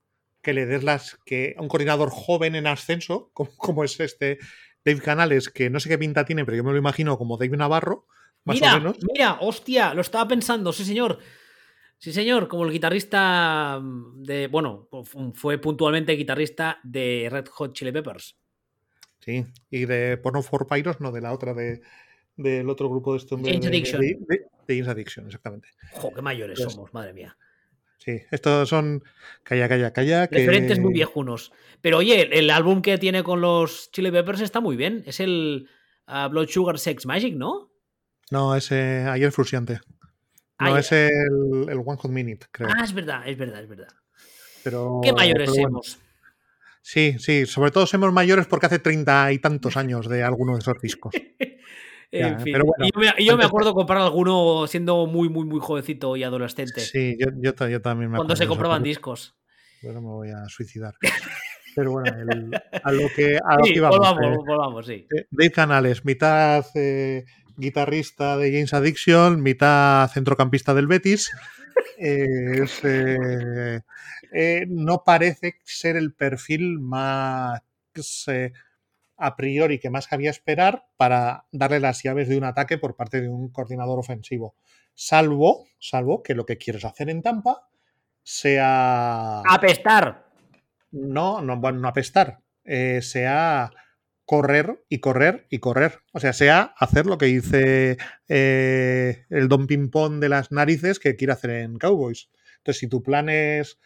que le des las que a un coordinador joven en ascenso, como, como es este Dave Canales, que no sé qué pinta tiene, pero yo me lo imagino como Dave Navarro, más mira, o menos. mira, hostia, lo estaba pensando, sí señor. Sí señor, como el guitarrista de, bueno, fue puntualmente guitarrista de Red Hot Chili Peppers. Sí, y de Porno for Pyros, no de la otra de del otro grupo de este hombre. James Addiction. De, de- de James Addiction, exactamente. Jo, qué mayores Pues- somos, madre mía. Sí, estos son. Calla, calla, calla. que- Referentes muy viejunos. Pero oye, el, álbum que tiene con los Chili Peppers está muy bien. Es el ah, Blood Sugar Sex Magic, ¿no? No, ese ayer Frusiante. Ah, No, es el, el One Hot Minute, creo. Ah, es verdad, es verdad, es verdad. pero, Qué mayores pero bueno. somos. Sí, sí, sobre todo somos mayores porque hace treinta y tantos años de alguno de esos discos. Ya, En fin. pero bueno, yo, me, acuerdo comprar alguno siendo muy, muy, muy jovencito y adolescente. Sí, yo, yo, ta- yo también me cuando acuerdo se de eso, compraban discos. Bueno, me voy a suicidar. Pero bueno, el- a lo que, a lo Sí, que íbamos, volvamos, eh, volvamos, sí. eh, Dave Canales, mitad eh, guitarrista de James Addiction, mitad centrocampista del Betis. Eh, es, eh, no parece ser el perfil más eh, a priori que más cabía esperar para darle las llaves de un ataque por parte de un coordinador ofensivo. Salvo, salvo que lo que quieres hacer en Tampa sea Apestar. no, no, bueno, no apestar, eh, sea correr y correr y correr. O sea, sea hacer lo que dice eh, el Don Pimpón de las narices que quiere hacer en Cowboys. Entonces, si tu plan es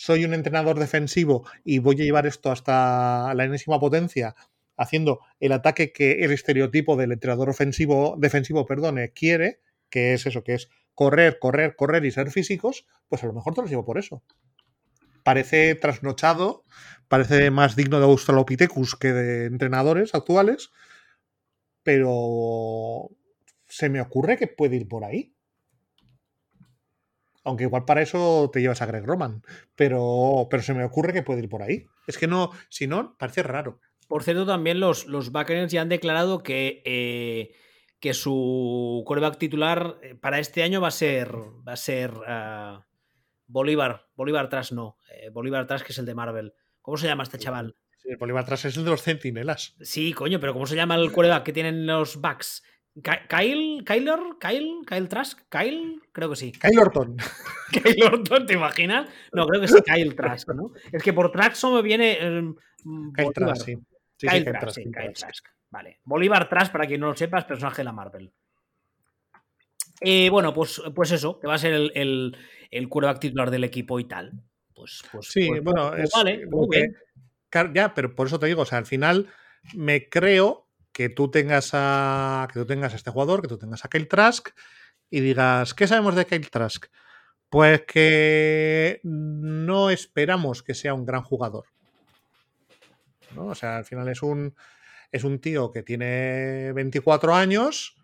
soy un entrenador defensivo y voy a llevar esto hasta la enésima potencia, haciendo el ataque que el estereotipo del entrenador ofensivo, defensivo, perdone, quiere, que es eso, que es correr, correr, correr y ser físicos, pues a lo mejor te los llevo por eso parece trasnochado, parece más digno de Australopithecus que de entrenadores actuales, pero se me ocurre que puede ir por ahí. Aunque igual para eso te llevas a Greg Roman, pero, pero se me ocurre que puede ir por ahí. Es que no, si no, parece raro. Por cierto, también los, los Buccaneers ya han declarado que, eh, que su quarterback titular eh, para este año va a ser, va a ser ah, Bolívar. Bolívar Trash no. eh, Bolívar Trash, que es el de Marvel. ¿Cómo se llama este chaval? Sí, el Bolívar atrás es el de los centinelas. Sí, coño, pero ¿cómo se llama el quarterback que tienen los Bucks? ¿Kyle? ¿Kyler? ¿Kyle? ¿Kyle Trask? ¿Kyle? Creo que sí. Kyle Orton. Kyle Orton, ¿te imaginas? No, creo que sí, Kyle Trask, ¿no? Es que por Trask solo me viene. eh, Kyle Bolívar. Trask, sí. Sí, sí, Kyle Kyle Trask, Trask, sí, Kyle Kyle Trask. Trask. Vale. Bolívar Trask, para quien no lo sepa, es personaje de la Marvel. Eh, bueno, pues, pues eso, que va a ser el, el, el titular del equipo y tal. Pues, pues, Sí, pues- bueno, pues es vale, muy bien. Ya, pero por eso te digo, o sea, al final me creo que tú tengas a que tú tengas a este jugador, que tú tengas a Kyle Trask y digas, ¿qué sabemos de Kyle Trask? Pues que no esperamos que sea un gran jugador. ¿no? O sea, al final es un es un tío que tiene 24 años,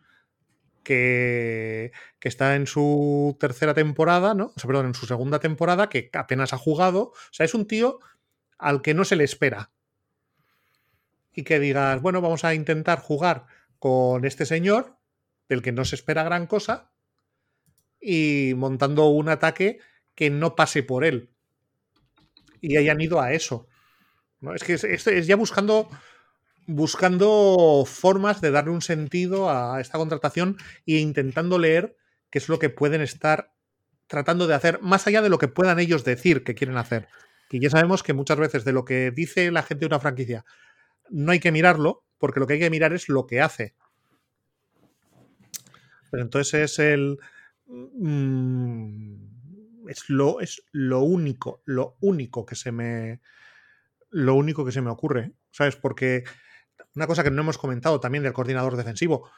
que, que está en su tercera temporada, ¿no? O sea, perdón, en su segunda temporada, que apenas ha jugado. O sea, es un tío al que no se le espera. Y que digas, bueno, vamos a intentar jugar con este señor, del que no se espera gran cosa, y montando un ataque que no pase por él. Y hayan ido a eso. ¿no? Es que es, es- ya buscando, buscando formas de darle un sentido a esta contratación e intentando leer qué es lo que pueden estar tratando de hacer, más allá de lo que puedan ellos decir que quieren hacer. Que ya sabemos que muchas veces de lo que dice la gente de una franquicia no hay que mirarlo, porque lo que hay que mirar es lo que hace. Pero entonces es el. mm, es lo, es lo único, lo único que se me. Lo único que se me ocurre. ¿Sabes? Porque una cosa que no hemos comentado también del coordinador defensivo.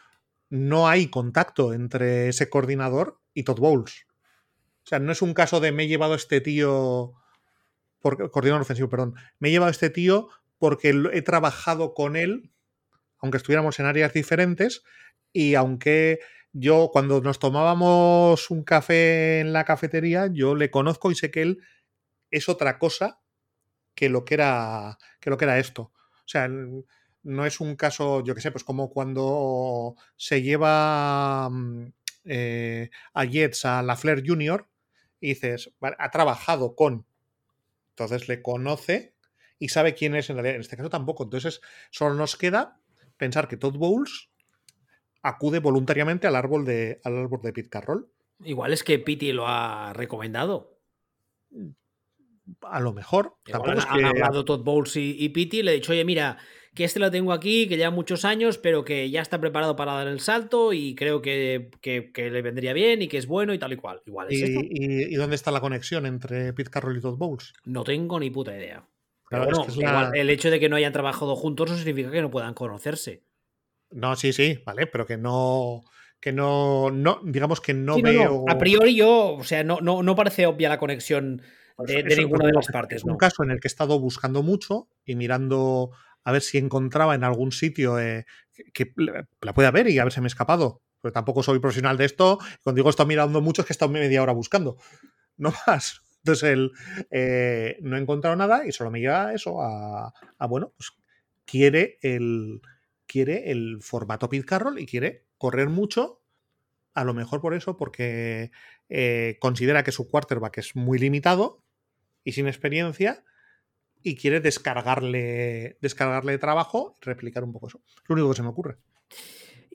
No hay contacto entre ese coordinador y Todd Bowles. O sea, no es un caso de me he llevado a este tío porque, coordinador ofensivo, perdón, me he llevado a este tío porque he trabajado con él, aunque estuviéramos en áreas diferentes, y aunque yo cuando nos tomábamos un café en la cafetería, yo le conozco y sé que él es otra cosa que lo que era, que lo que era esto. O sea, no es un caso, yo que sé, pues como cuando se lleva mm, eh, a Jets a la Flair Junior y dices, ha trabajado con, entonces le conoce y sabe quién es en realidad. En este caso tampoco. Entonces solo nos queda pensar que Todd Bowles acude voluntariamente al árbol de, al árbol de Pete Carroll. Igual es que Pete lo ha recomendado. A lo mejor. han, hablado Todd Bowles y, y Pete y le he dicho, oye, mira, que este lo tengo aquí, que lleva muchos años, pero que ya está preparado para dar el salto y creo que, le vendría bien y que es bueno y tal y cual. Igual es ¿Y, ¿Y, dónde está la conexión entre Pete Carroll y Todd Bowles? No tengo ni puta idea. Pero el hecho de que no hayan trabajado juntos no significa que no puedan conocerse. No, sí, sí, vale, pero que no. Que no, no digamos que no veo. A priori yo, o sea, no, no, no parece obvia la conexión de, ninguna de las partes. Es un caso en el que he estado buscando mucho y mirando a ver si encontraba en algún sitio eh, que, la pueda ver y a ver si me he escapado. Porque tampoco soy profesional de esto. Cuando digo estoy mirando mucho es que he estado media hora buscando. No más. Entonces él eh, no he encontrado nada y solo me lleva eso a, bueno, pues quiere el, quiere el formato Carroll y quiere correr mucho. A lo mejor por eso, porque eh, considera que su quarterback es muy limitado y sin experiencia y quiere descargarle, descargarle trabajo y replicar un poco eso. Es lo único que se me ocurre.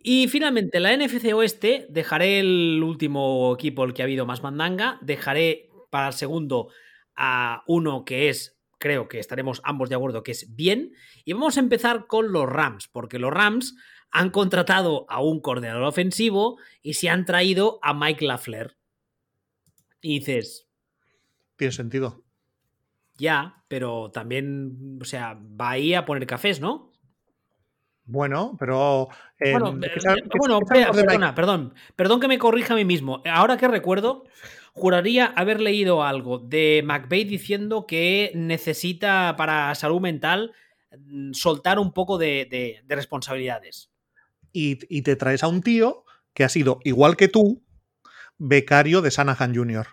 Y finalmente, la NFC Oeste, dejaré el último equipo, el que ha habido más mandanga, dejaré para el segundo a uno que es, creo que estaremos ambos de acuerdo, que es bien. Y vamos a empezar con los Rams, porque los Rams han contratado a un coordinador ofensivo y se han traído a Mike Lafleur. Y dices... Tiene sentido. Ya, pero también, o sea, va ahí a poner cafés, ¿no? Bueno, pero. bueno, perdona, perdón. Perdón que me corrija a mí mismo. Ahora que recuerdo, juraría haber leído algo de McVeigh diciendo que necesita para salud mental mm, soltar un poco de, responsabilidades. Y, y, te traes a un tío que ha sido, igual que tú, becario de Sanahan Jr.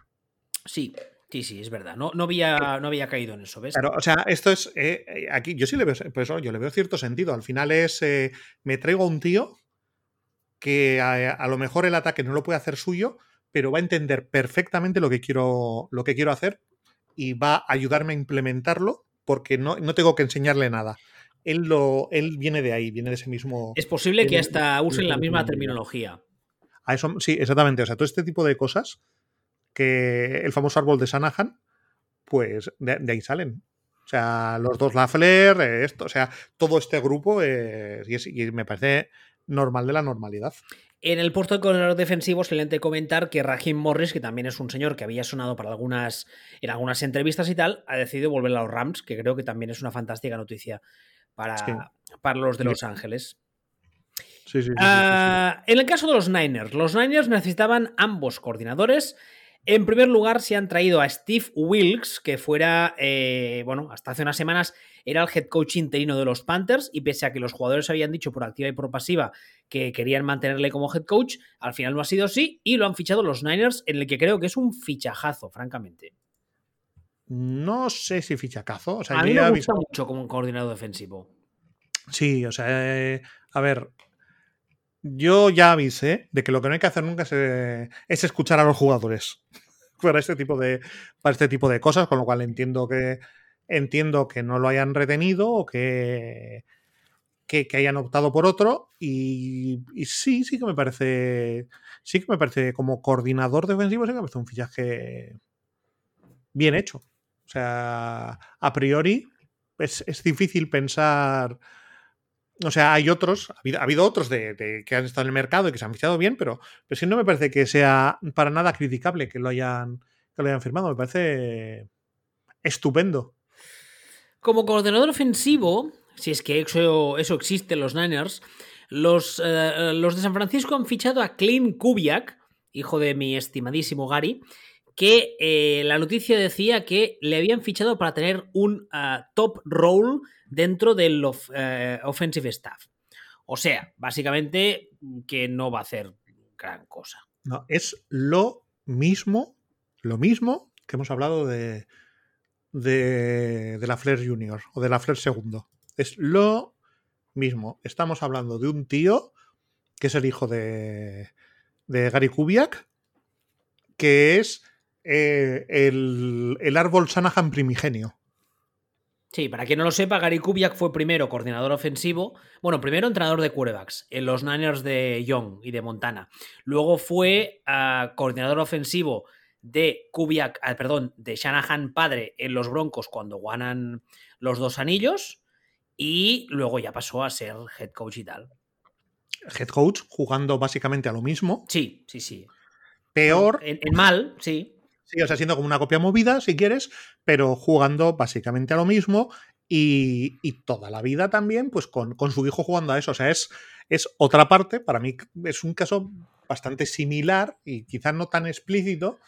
Sí, Sí, sí, es verdad. No, no, había, no había caído en eso, ¿ves? Claro, o sea, esto es. Eh, eh, aquí yo sí le veo. Pues, yo le veo cierto sentido. Al final es. Eh, me traigo a un tío que a, lo mejor el ataque no lo puede hacer suyo, pero va a entender perfectamente lo que quiero, lo que quiero hacer y va a ayudarme a implementarlo porque no, no tengo que enseñarle nada. Él, lo, él viene de ahí, viene de ese mismo. Es posible que hasta usen la misma terminología. A eso, sí, exactamente. O sea, todo este tipo de cosas que el famoso árbol de Sanahan, pues de, ahí salen. O sea, los dos Lafler, esto, o sea, todo este grupo y, me parece normal de la normalidad. En el puesto de coordinador defensivo, excelente comentar que Raheem Morris, que también es un señor que había sonado para algunas, en algunas entrevistas y tal, ha decidido volver a los Rams, que creo que también es una fantástica noticia para, para los de Los Ángeles. Sí, sí, ah, en el caso de los Niners, los Niners necesitaban ambos coordinadores. En primer lugar, se han traído a Steve Wilkes, que fuera, eh, bueno, hasta hace unas semanas era el head coach interino de los Panthers y pese a que los jugadores habían dicho por activa y por pasiva que querían mantenerle como head coach, al final no ha sido así y lo han fichado los Niners, en el que creo que es un fichajazo, francamente. No sé si fichajazo. O sea, a mí me gusta mucho como un coordinador defensivo. Sí, o sea, eh, a ver, yo ya avisé de que lo que no hay que hacer nunca es, escuchar a los jugadores para este tipo de para este tipo de cosas, con lo cual entiendo que entiendo que no lo hayan retenido o que, que, hayan optado por otro y, sí, sí que me parece sí que me parece como coordinador defensivo sí que me parece un fichaje bien hecho. O sea, a priori es difícil pensar o sea, hay otros, ha habido, otros de, que han estado en el mercado y que se han fichado bien, pero, pero sí no me parece que sea para nada criticable que lo hayan, que lo hayan firmado. Me parece estupendo. Como coordinador ofensivo, si es que eso, eso existe en los Niners, los, eh, los de San Francisco han fichado a Clint Kubiak, hijo de mi estimadísimo Gary, que eh, la noticia decía que le habían fichado para tener un uh, top role dentro del of, uh, offensive staff. O sea, básicamente que no va a hacer gran cosa. No, es lo mismo, lo mismo que hemos hablado de, de, de la Flair Junior o de la Flair segundo. Es lo mismo. Estamos hablando de un tío que es el hijo de, de Gary Kubiak, que es eh, el, el, árbol Shanahan primigenio. Sí, para quien no lo sepa, Gary Kubiak fue primero coordinador ofensivo, bueno, primero entrenador de quarterbacks en los Niners de Young y de Montana. Luego fue uh, coordinador ofensivo de Kubiak, uh, perdón, de Shanahan padre en los Broncos cuando ganan los dos anillos y luego ya pasó a ser head coach y tal. Head coach jugando básicamente a lo mismo. Sí, sí, sí. Peor. En, en mal, sí. Sí, o sea, siendo como una copia movida, si quieres, pero jugando básicamente a lo mismo y, y toda la vida también, pues con, con, su hijo jugando a eso. O sea, es, es otra parte, para mí es un caso bastante similar y quizás no tan explícito,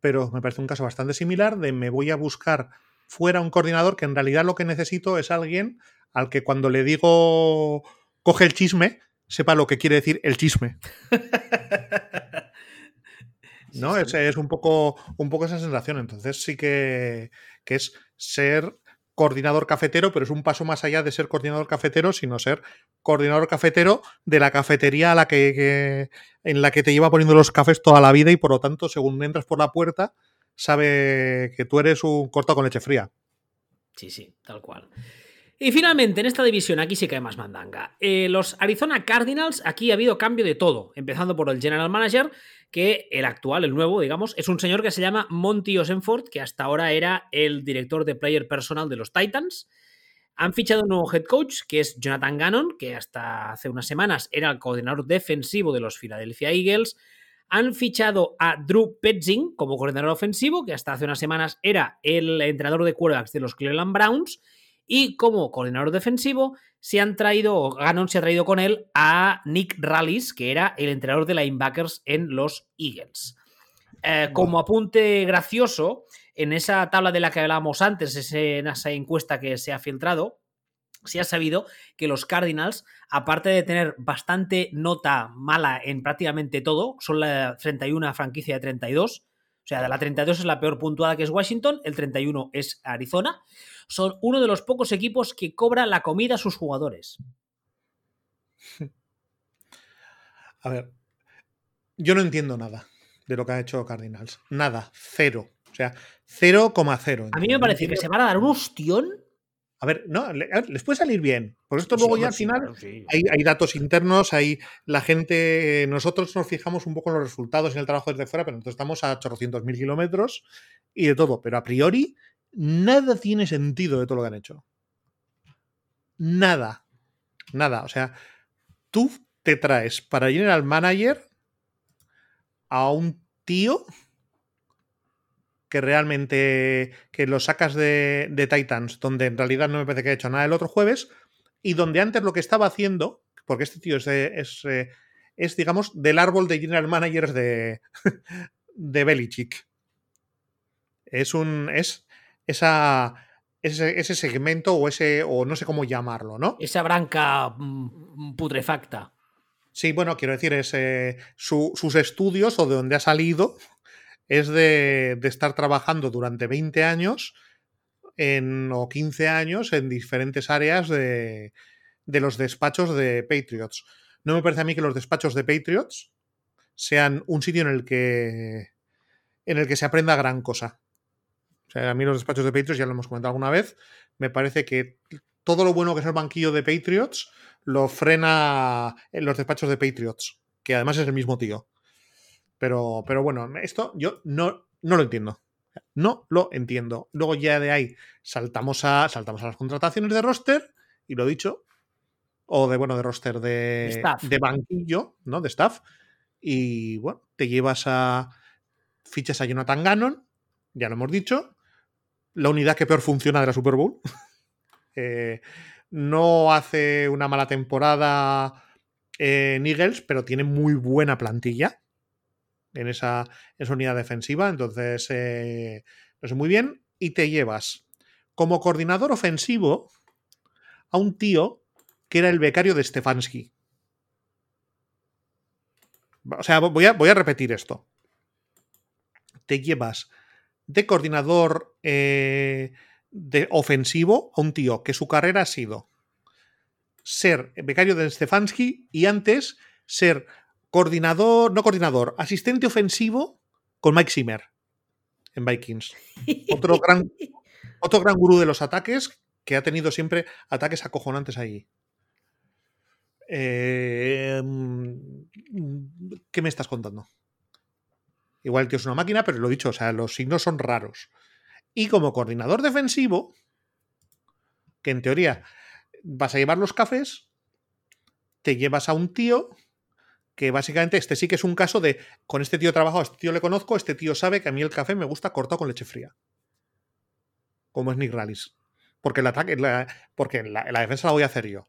pero me parece un caso bastante similar de me voy a buscar fuera un coordinador que en realidad lo que necesito es alguien al que cuando le digo coge el chisme, sepa lo que quiere decir el chisme. ¿no? Sí, sí. Es, es, un, poco, un poco esa sensación. Entonces sí que, que, es ser coordinador cafetero, pero es un paso más allá de ser coordinador cafetero, sino ser coordinador cafetero de la cafetería a la que, que, en la que te lleva poniendo los cafés toda la vida y por lo tanto, según entras por la puerta, sabe que tú eres un corto con leche fría. Sí, sí, tal cual. Y finalmente, en esta división, aquí sí que hay más mandanga. Eh, los Arizona Cardinals, aquí ha habido cambio de todo, empezando por el general manager, que el actual, el nuevo, digamos, es un señor que se llama Monty Osenford, que hasta ahora era el director de player personal de los Titans. Han fichado un nuevo head coach, que es Jonathan Gannon, que hasta hace unas semanas era el coordinador defensivo de los Philadelphia Eagles. Han fichado a Drew Petzing como coordinador ofensivo, que hasta hace unas semanas era el entrenador de quarterbacks de los Cleveland Browns. Y como coordinador defensivo, se han traído, o Gannon se ha traído con él a Nick Rallis, que era el entrenador de linebackers en los Eagles. Eh, como apunte gracioso, en esa tabla de la que hablábamos antes, ese, en esa encuesta que se ha filtrado, se ha sabido que los Cardinals, aparte de tener bastante nota mala en prácticamente todo, son la 31 franquicia de 32. O sea, la 32 es la peor puntuada que es Washington, el 31 es Arizona son uno de los pocos equipos que cobra la comida a sus jugadores. A ver, yo no entiendo nada de lo que ha hecho Cardinals. Nada, cero. O sea, 0,0. A mí me parece que se van a dar un ostión. A ver, no, les puede salir bien. Por esto luego sí, ya al final sí. Hay, hay, datos internos, hay la gente, nosotros nos fijamos un poco en los resultados en el trabajo desde fuera, pero nosotros estamos a 800 mil kilómetros y de todo. Pero a priori, nada tiene sentido de todo lo que han hecho. Nada. Nada. O sea, tú te traes para General Manager a un tío que realmente que lo sacas de, de, Titans, donde en realidad no me parece que haya hecho nada el otro jueves, y donde antes lo que estaba haciendo, porque este tío es, de, es, eh, es digamos, del árbol de General Managers de, de Belichick. Es un. Es esa, ese, ese, segmento o ese, o no sé cómo llamarlo, ¿no? Esa branca mm, putrefacta. Sí, bueno, quiero decir, es, eh, su, sus estudios o de donde ha salido es de, de, estar trabajando durante 20 años en, o 15 años en diferentes áreas de, de los despachos de Patriots. No me parece a mí que los despachos de Patriots sean un sitio en el que en el que se aprenda gran cosa. O sea, a mí los despachos de Patriots, ya lo hemos comentado alguna vez, me parece que todo lo bueno que es el banquillo de Patriots lo frena en los despachos de Patriots, que además es el mismo tío. Pero, pero bueno, esto yo no, no lo entiendo. No lo entiendo. Luego ya de ahí saltamos a, saltamos a las contrataciones de roster, y lo dicho, o de, bueno, de roster de, de banquillo, ¿no? De staff. Y bueno, te llevas a fichas a Jonathan Gannon, ya lo hemos dicho, la unidad que peor funciona de la Super Bowl. eh, no hace una mala temporada en Eagles, pero tiene muy buena plantilla. En esa, unidad defensiva, entonces eh, sé muy bien, y te llevas como coordinador ofensivo a un tío que era el becario de Stefanski. O sea, voy a, voy a repetir esto. Te llevas de coordinador eh, de ofensivo a un tío que su carrera ha sido ser becario de Stefanski y antes ser coordinador, no coordinador, asistente ofensivo con Mike Zimmer en Vikings. Otro gran, otro gran gurú de los ataques que ha tenido siempre ataques acojonantes ahí. Eh, ¿Qué me estás contando? Igual el tío es una máquina, pero lo he dicho, o sea, los signos son raros. Y como coordinador defensivo, que en teoría vas a llevar los cafés, te llevas a un tío que básicamente este sí que es un caso de con este tío he trabajado, este tío le conozco, este tío sabe que a mí el café me gusta cortado con leche fría. Como es Nick Rallis. Porque el ataque, porque la, defensa la voy a hacer yo.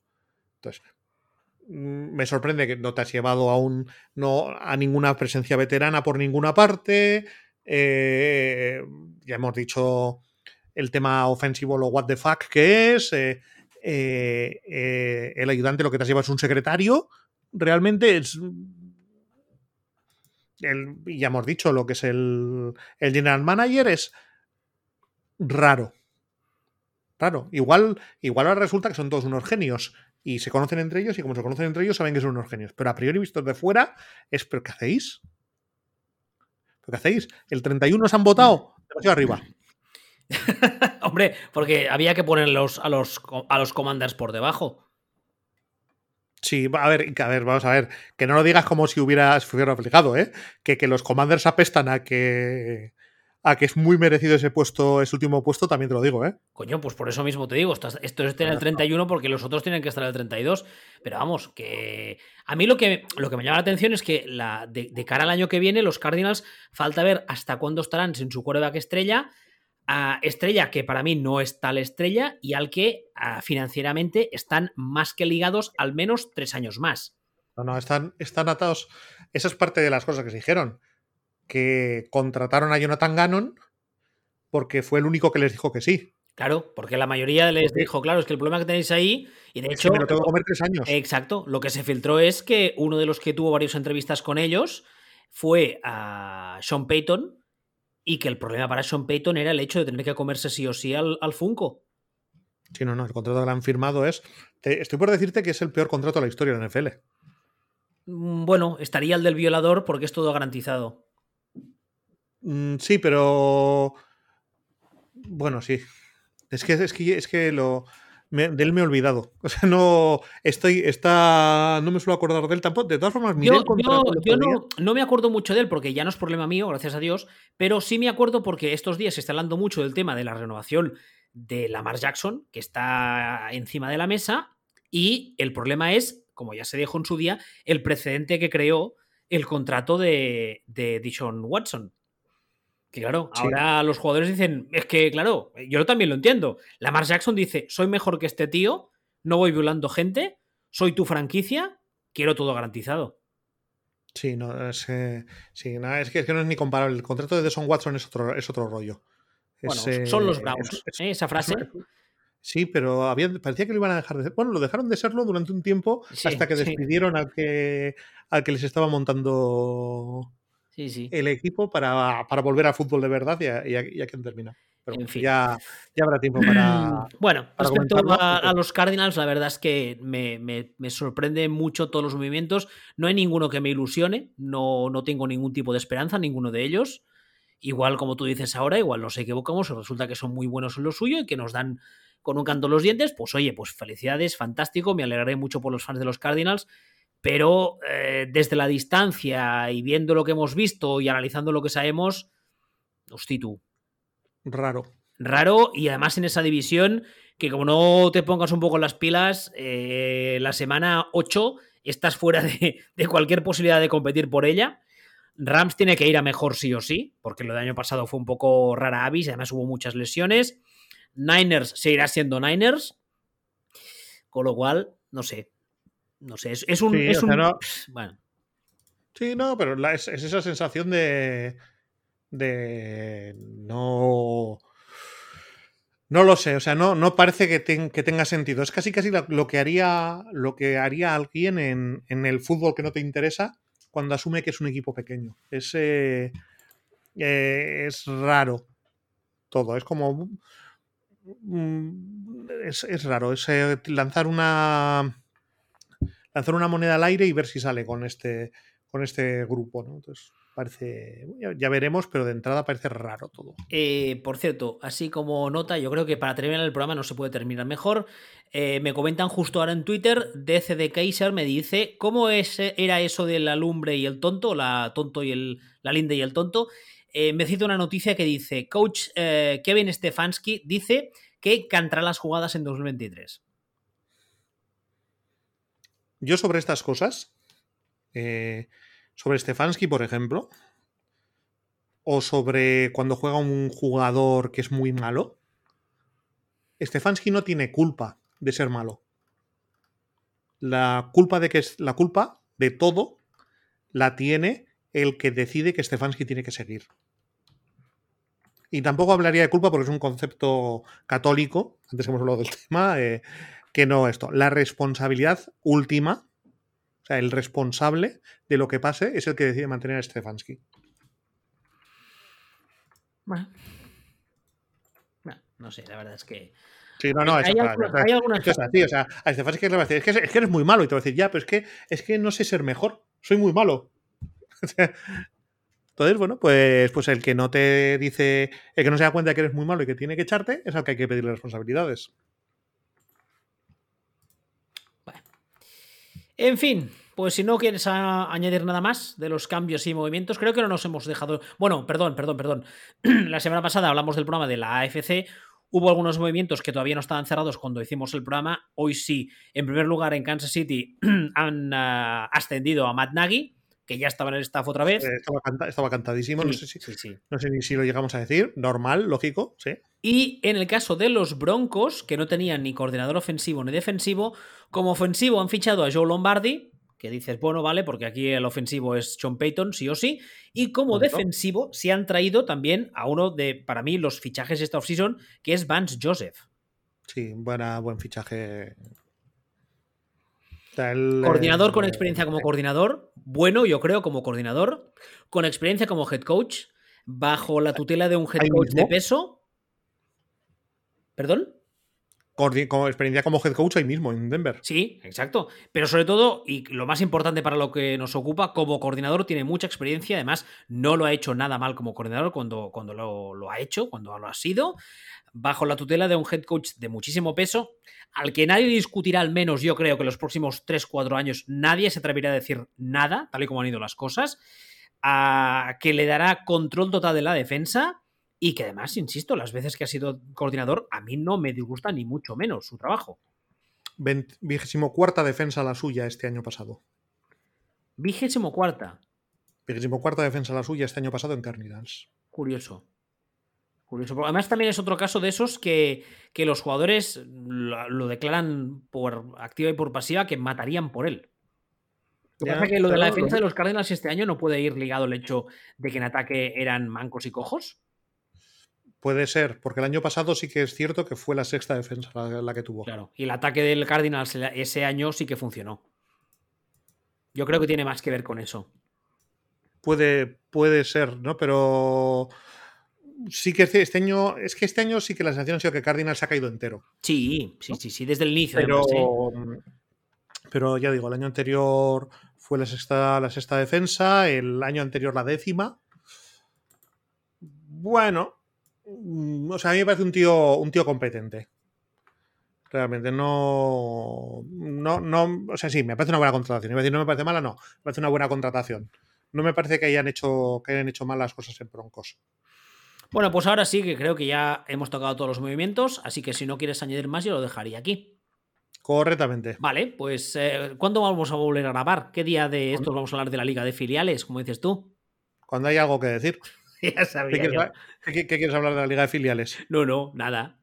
Entonces, mm, me sorprende que no te has llevado a un no a ninguna presencia veterana por ninguna parte. Eh, ya hemos dicho el tema ofensivo, lo what the fuck que es. Eh, eh, el ayudante lo que te has llevado es un secretario. Realmente es. El, ya hemos dicho lo que es el, el general manager es raro. Raro. Igual, igual ahora resulta que son todos unos genios y se conocen entre ellos y como se conocen entre ellos saben que son unos genios. Pero a priori vistos de fuera es, ¿pero qué hacéis? ¿Pero qué hacéis? El 31 se han votado demasiado arriba. Hombre, porque había que poner a los, a los commanders por debajo. Sí, a ver, a ver, vamos a ver. Que no lo digas como si hubieras hubiera aplicado, ¿eh? Que, que los commanders apestan a que a que es muy merecido ese puesto, ese último puesto, también te lo digo, ¿eh? Coño, pues por eso mismo te digo, esto es en el 31 porque los otros tienen que estar en el 32. Pero vamos, que a mí lo que, lo que me llama la atención es que la, de, cara al año que viene, los Cardinals, falta ver hasta cuándo estarán sin su quarterback estrella. A estrella que para mí no es tal estrella y al que financieramente están más que ligados al menos tres años más. No, no, están, están atados. Esa es parte de las cosas que se dijeron que contrataron a Jonathan Gannon porque fue el único que les dijo que sí. Claro, porque la mayoría les dijo, claro, es que el problema que tenéis ahí, y de hecho. me lo tengo que comer tres años. Exacto. Lo que se filtró es que uno de los que tuvo varias entrevistas con ellos fue a Sean Payton, y que el problema para Sean Payton era el hecho de tener que comerse sí o sí al, al Funko. Sí, no, no, el contrato que le han firmado es. estoy por decirte que es el peor contrato de la historia de la NFL. Mm, bueno, estaría el del violador porque es todo garantizado. Mm, sí, pero. Bueno, sí. Es que, es que, es que lo. De él me he olvidado. O sea, no. Estoy. Está. No me suelo acordar de él tampoco. De todas formas, yo, yo, no, no, me acuerdo mucho de él porque ya no es problema mío, gracias a Dios. Pero sí me acuerdo porque estos días se está hablando mucho del tema de la renovación de Lamar Jackson, que está encima de la mesa. Y el problema es, como ya se dijo en su día, el precedente que creó el contrato de, de Dishon Watson. Claro, ahora los jugadores dicen, es que claro, yo también lo entiendo. Lamar Jackson dice, soy mejor que este tío, no voy violando gente, soy tu franquicia, quiero todo garantizado. Sí, no, es, sí, es, que, no es ni comparable. El contrato de Deson Watson es otro, es otro rollo. Bueno, son los Browns, ¿eh? esa frase. Sí, pero había, parecía que lo iban a dejar de ser. Bueno, lo dejaron de serlo durante un tiempo hasta que despidieron al, que, al que les estaba montando el equipo para, volver al fútbol de verdad y a, y termina. Pero ya, ya, habrá tiempo para. Bueno, respecto a, los Cardinals, la verdad es que me, me, sorprende mucho todos los movimientos. No hay ninguno que me ilusione, no, no tengo ningún tipo de esperanza, ninguno de ellos. Igual, como tú dices ahora, igual nos equivocamos, resulta que son muy buenos en lo suyo y que nos dan con un canto los dientes, pues oye, pues felicidades, fantástico, me alegraré mucho por los fans de los Cardinals pero eh, desde la distancia y viendo lo que hemos visto y analizando lo que sabemos, hostia tú. Raro. Raro y además en esa división que como no te pongas un poco las pilas, eh, la semana 8 estás fuera de, cualquier posibilidad de competir por ella. Rams tiene que ir a mejor sí o sí, porque lo del año pasado fue un poco rara avis, además hubo muchas lesiones. Niners seguirá siendo Niners, con lo cual, no sé, no sé, es, un. bueno. Sí, no, pero la- es, es esa sensación de. de. no. No lo sé, o sea, no, no parece que, ten- que tenga sentido. Es casi casi lo que haría, lo que haría alguien en, en el fútbol que no te interesa cuando asume que es un equipo pequeño. Es, eh, eh, es raro todo. Es como. mm, Es, es raro. Es eh, lanzar una. Lanzar una moneda al aire y ver si sale con este. con este grupo, ¿no? Entonces, parece. Ya, veremos, pero de entrada parece raro todo. Eh, por cierto, así como nota, yo creo que para terminar el programa no se puede terminar mejor. Eh, me comentan justo ahora en Twitter, DC de Kaiser me dice, ¿cómo es, era eso de la lumbre y el tonto? La tonto y el, la linde y el tonto. Eh, me cita una noticia que dice, coach eh, Kevin Stefanski dice que cantará las jugadas en 2023. Yo sobre estas cosas, eh, sobre Stefanski, por ejemplo, o sobre cuando juega un jugador que es muy malo, Stefanski no tiene culpa de ser malo. La culpa de que es la culpa de todo la tiene el que decide que Stefanski tiene que seguir. Y tampoco hablaría de culpa porque es un concepto católico, antes hemos hablado del tema, eh, que no esto. La responsabilidad última, o sea, el responsable de lo que pase es el que decide mantener a Stefanski. Bueno. No, no sé, la verdad es que... Sí, no, no, hay, eso, hay claro, algunas, hay esto es así, o sea, a Stefanski le va a decir, es que, es que eres muy malo, y te va a decir, ya, pero es que, es que no sé ser mejor, soy muy malo. Entonces, bueno, pues, pues el que no te dice, el que no se da cuenta de que eres muy malo y que tiene que echarte, es al que hay que pedirle responsabilidades. En fin, pues si no quieres añadir nada más de los cambios y movimientos, creo que no nos hemos dejado. Bueno, perdón, perdón, perdón. La semana pasada hablamos del programa de la AFC. Hubo algunos movimientos que todavía no estaban cerrados cuando hicimos el programa. Hoy sí. En primer lugar, en Kansas City han ah, ascendido a Matt Nagy, que ya estaba en el staff otra vez. Eh, estaba, canta- estaba cantadísimo, no sé si, sí, sí. no sé ni si lo llegamos a decir, normal, lógico, sí. Y en el caso de los Broncos, que no tenían ni coordinador ofensivo ni defensivo, como ofensivo han fichado a Joe Lombardi, que dices, bueno, vale, porque aquí el ofensivo es Sean Payton, sí o sí, y como defensivo se han traído también a uno de, para mí, los fichajes esta offseason, que es Vance Joseph. Sí, buena, buen fichaje. El, Coordinador con eh, experiencia como coordinador, bueno, yo creo, como coordinador, con experiencia como head coach, bajo la tutela de un head coach de peso. ¿Perdón? como experiencia como head coach ahí mismo, en Denver. Sí, exacto. Pero sobre todo, y lo más importante para lo que nos ocupa, como coordinador tiene mucha experiencia. Además, no lo ha hecho nada mal como coordinador cuando, cuando lo, lo ha hecho, cuando lo ha sido. Bajo la tutela de un head coach de muchísimo peso, al que nadie discutirá, al menos yo creo que los próximos 3-4 años nadie se atreverá a decir nada, tal y como han ido las cosas. a- que le dará control total de la defensa y que además, insisto, las veces que ha sido coordinador, a mí no me disgusta ni mucho menos su trabajo. Vigésimo cuarta defensa la suya este año pasado. Vigésimo cuarta. Vigésimo cuarta defensa la suya este año pasado en Cardinals. Curioso. Curioso. Además también es otro caso de esos que, que los jugadores lo, lo declaran por activa y por pasiva que matarían por él. Lo que pasa es que lo de la defensa de los Cardinals este año no puede ir ligado al hecho de que en ataque eran mancos y cojos. Puede ser, porque el año pasado sí que es cierto que fue la sexta defensa la, la que tuvo. Claro. Y el ataque del Cardinals ese año sí que funcionó. Yo creo que tiene más que ver con eso. Puede, puede ser, ¿no? Pero sí que este año, es que este año sí que la sensación ha sido que Cardinals se ha caído entero. Sí, sí, sí, sí, desde el inicio. Pero, además, ¿eh? pero ya digo, el año anterior fue la sexta, la sexta defensa, el año anterior la décima. Bueno, o sea, a mí me parece un tío, un tío competente. Realmente no, no, no, o sea, sí, me parece una buena contratación. Iba a decir, no me parece mala, no, me parece una buena contratación. No me parece que hayan hecho, que hayan hecho mal las cosas en Broncos. Bueno, pues ahora sí que creo que ya hemos tocado todos los movimientos, así que si no quieres añadir más, yo lo dejaría aquí. Correctamente. Vale, pues eh, ¿cuándo vamos a volver a grabar? ¿Qué día de estos vamos a hablar de la liga de filiales, como dices tú? Cuando hay algo que decir. ya ¿Qué sabía quieres, qué- qué quieres hablar de la liga de filiales? No, no, nada.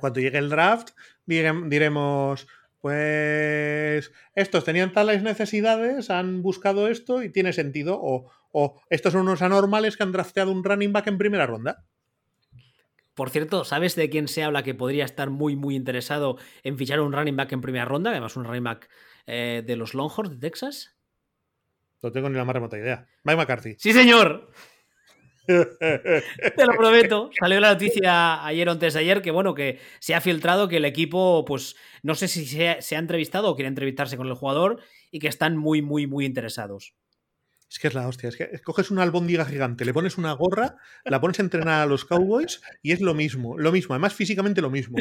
Cuando llegue el draft, direm- diremos pues estos tenían tales necesidades, han buscado esto y tiene sentido. O, o estos son unos anormales que han drafteado un running back en primera ronda. Por cierto, ¿sabes de quién se habla que podría estar muy, muy interesado en fichar un running back en primera ronda? Además, un running back eh, de los Longhorns de Texas. No tengo ni la más remota idea. Mike McCarthy. ¡Sí, señor! Te lo prometo. Salió la noticia ayer o antes de ayer que, bueno, que se ha filtrado que el equipo, pues, no sé si se ha, se ha entrevistado o quiere entrevistarse con el jugador y que están muy, muy, muy interesados. Es que es la hostia. Es que coges una albóndiga gigante, le pones una gorra, la pones a entrenar a los Cowboys y es lo mismo. Lo mismo, además físicamente lo mismo.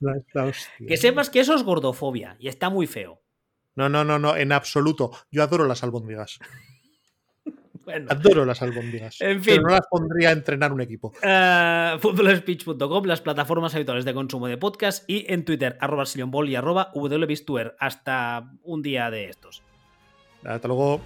La- la hostia. Que sepas que eso es gordofobia y está muy feo. No, no, no, no, en absoluto. Yo adoro las albóndigas. Bueno, Adoro las albóndigas. En Pero fin. no las pondría a entrenar un equipo. Uh, footballspeech.com, las plataformas habituales de consumo de podcast y en Twitter, arroba y arroba. Hasta un día de estos. Hasta luego.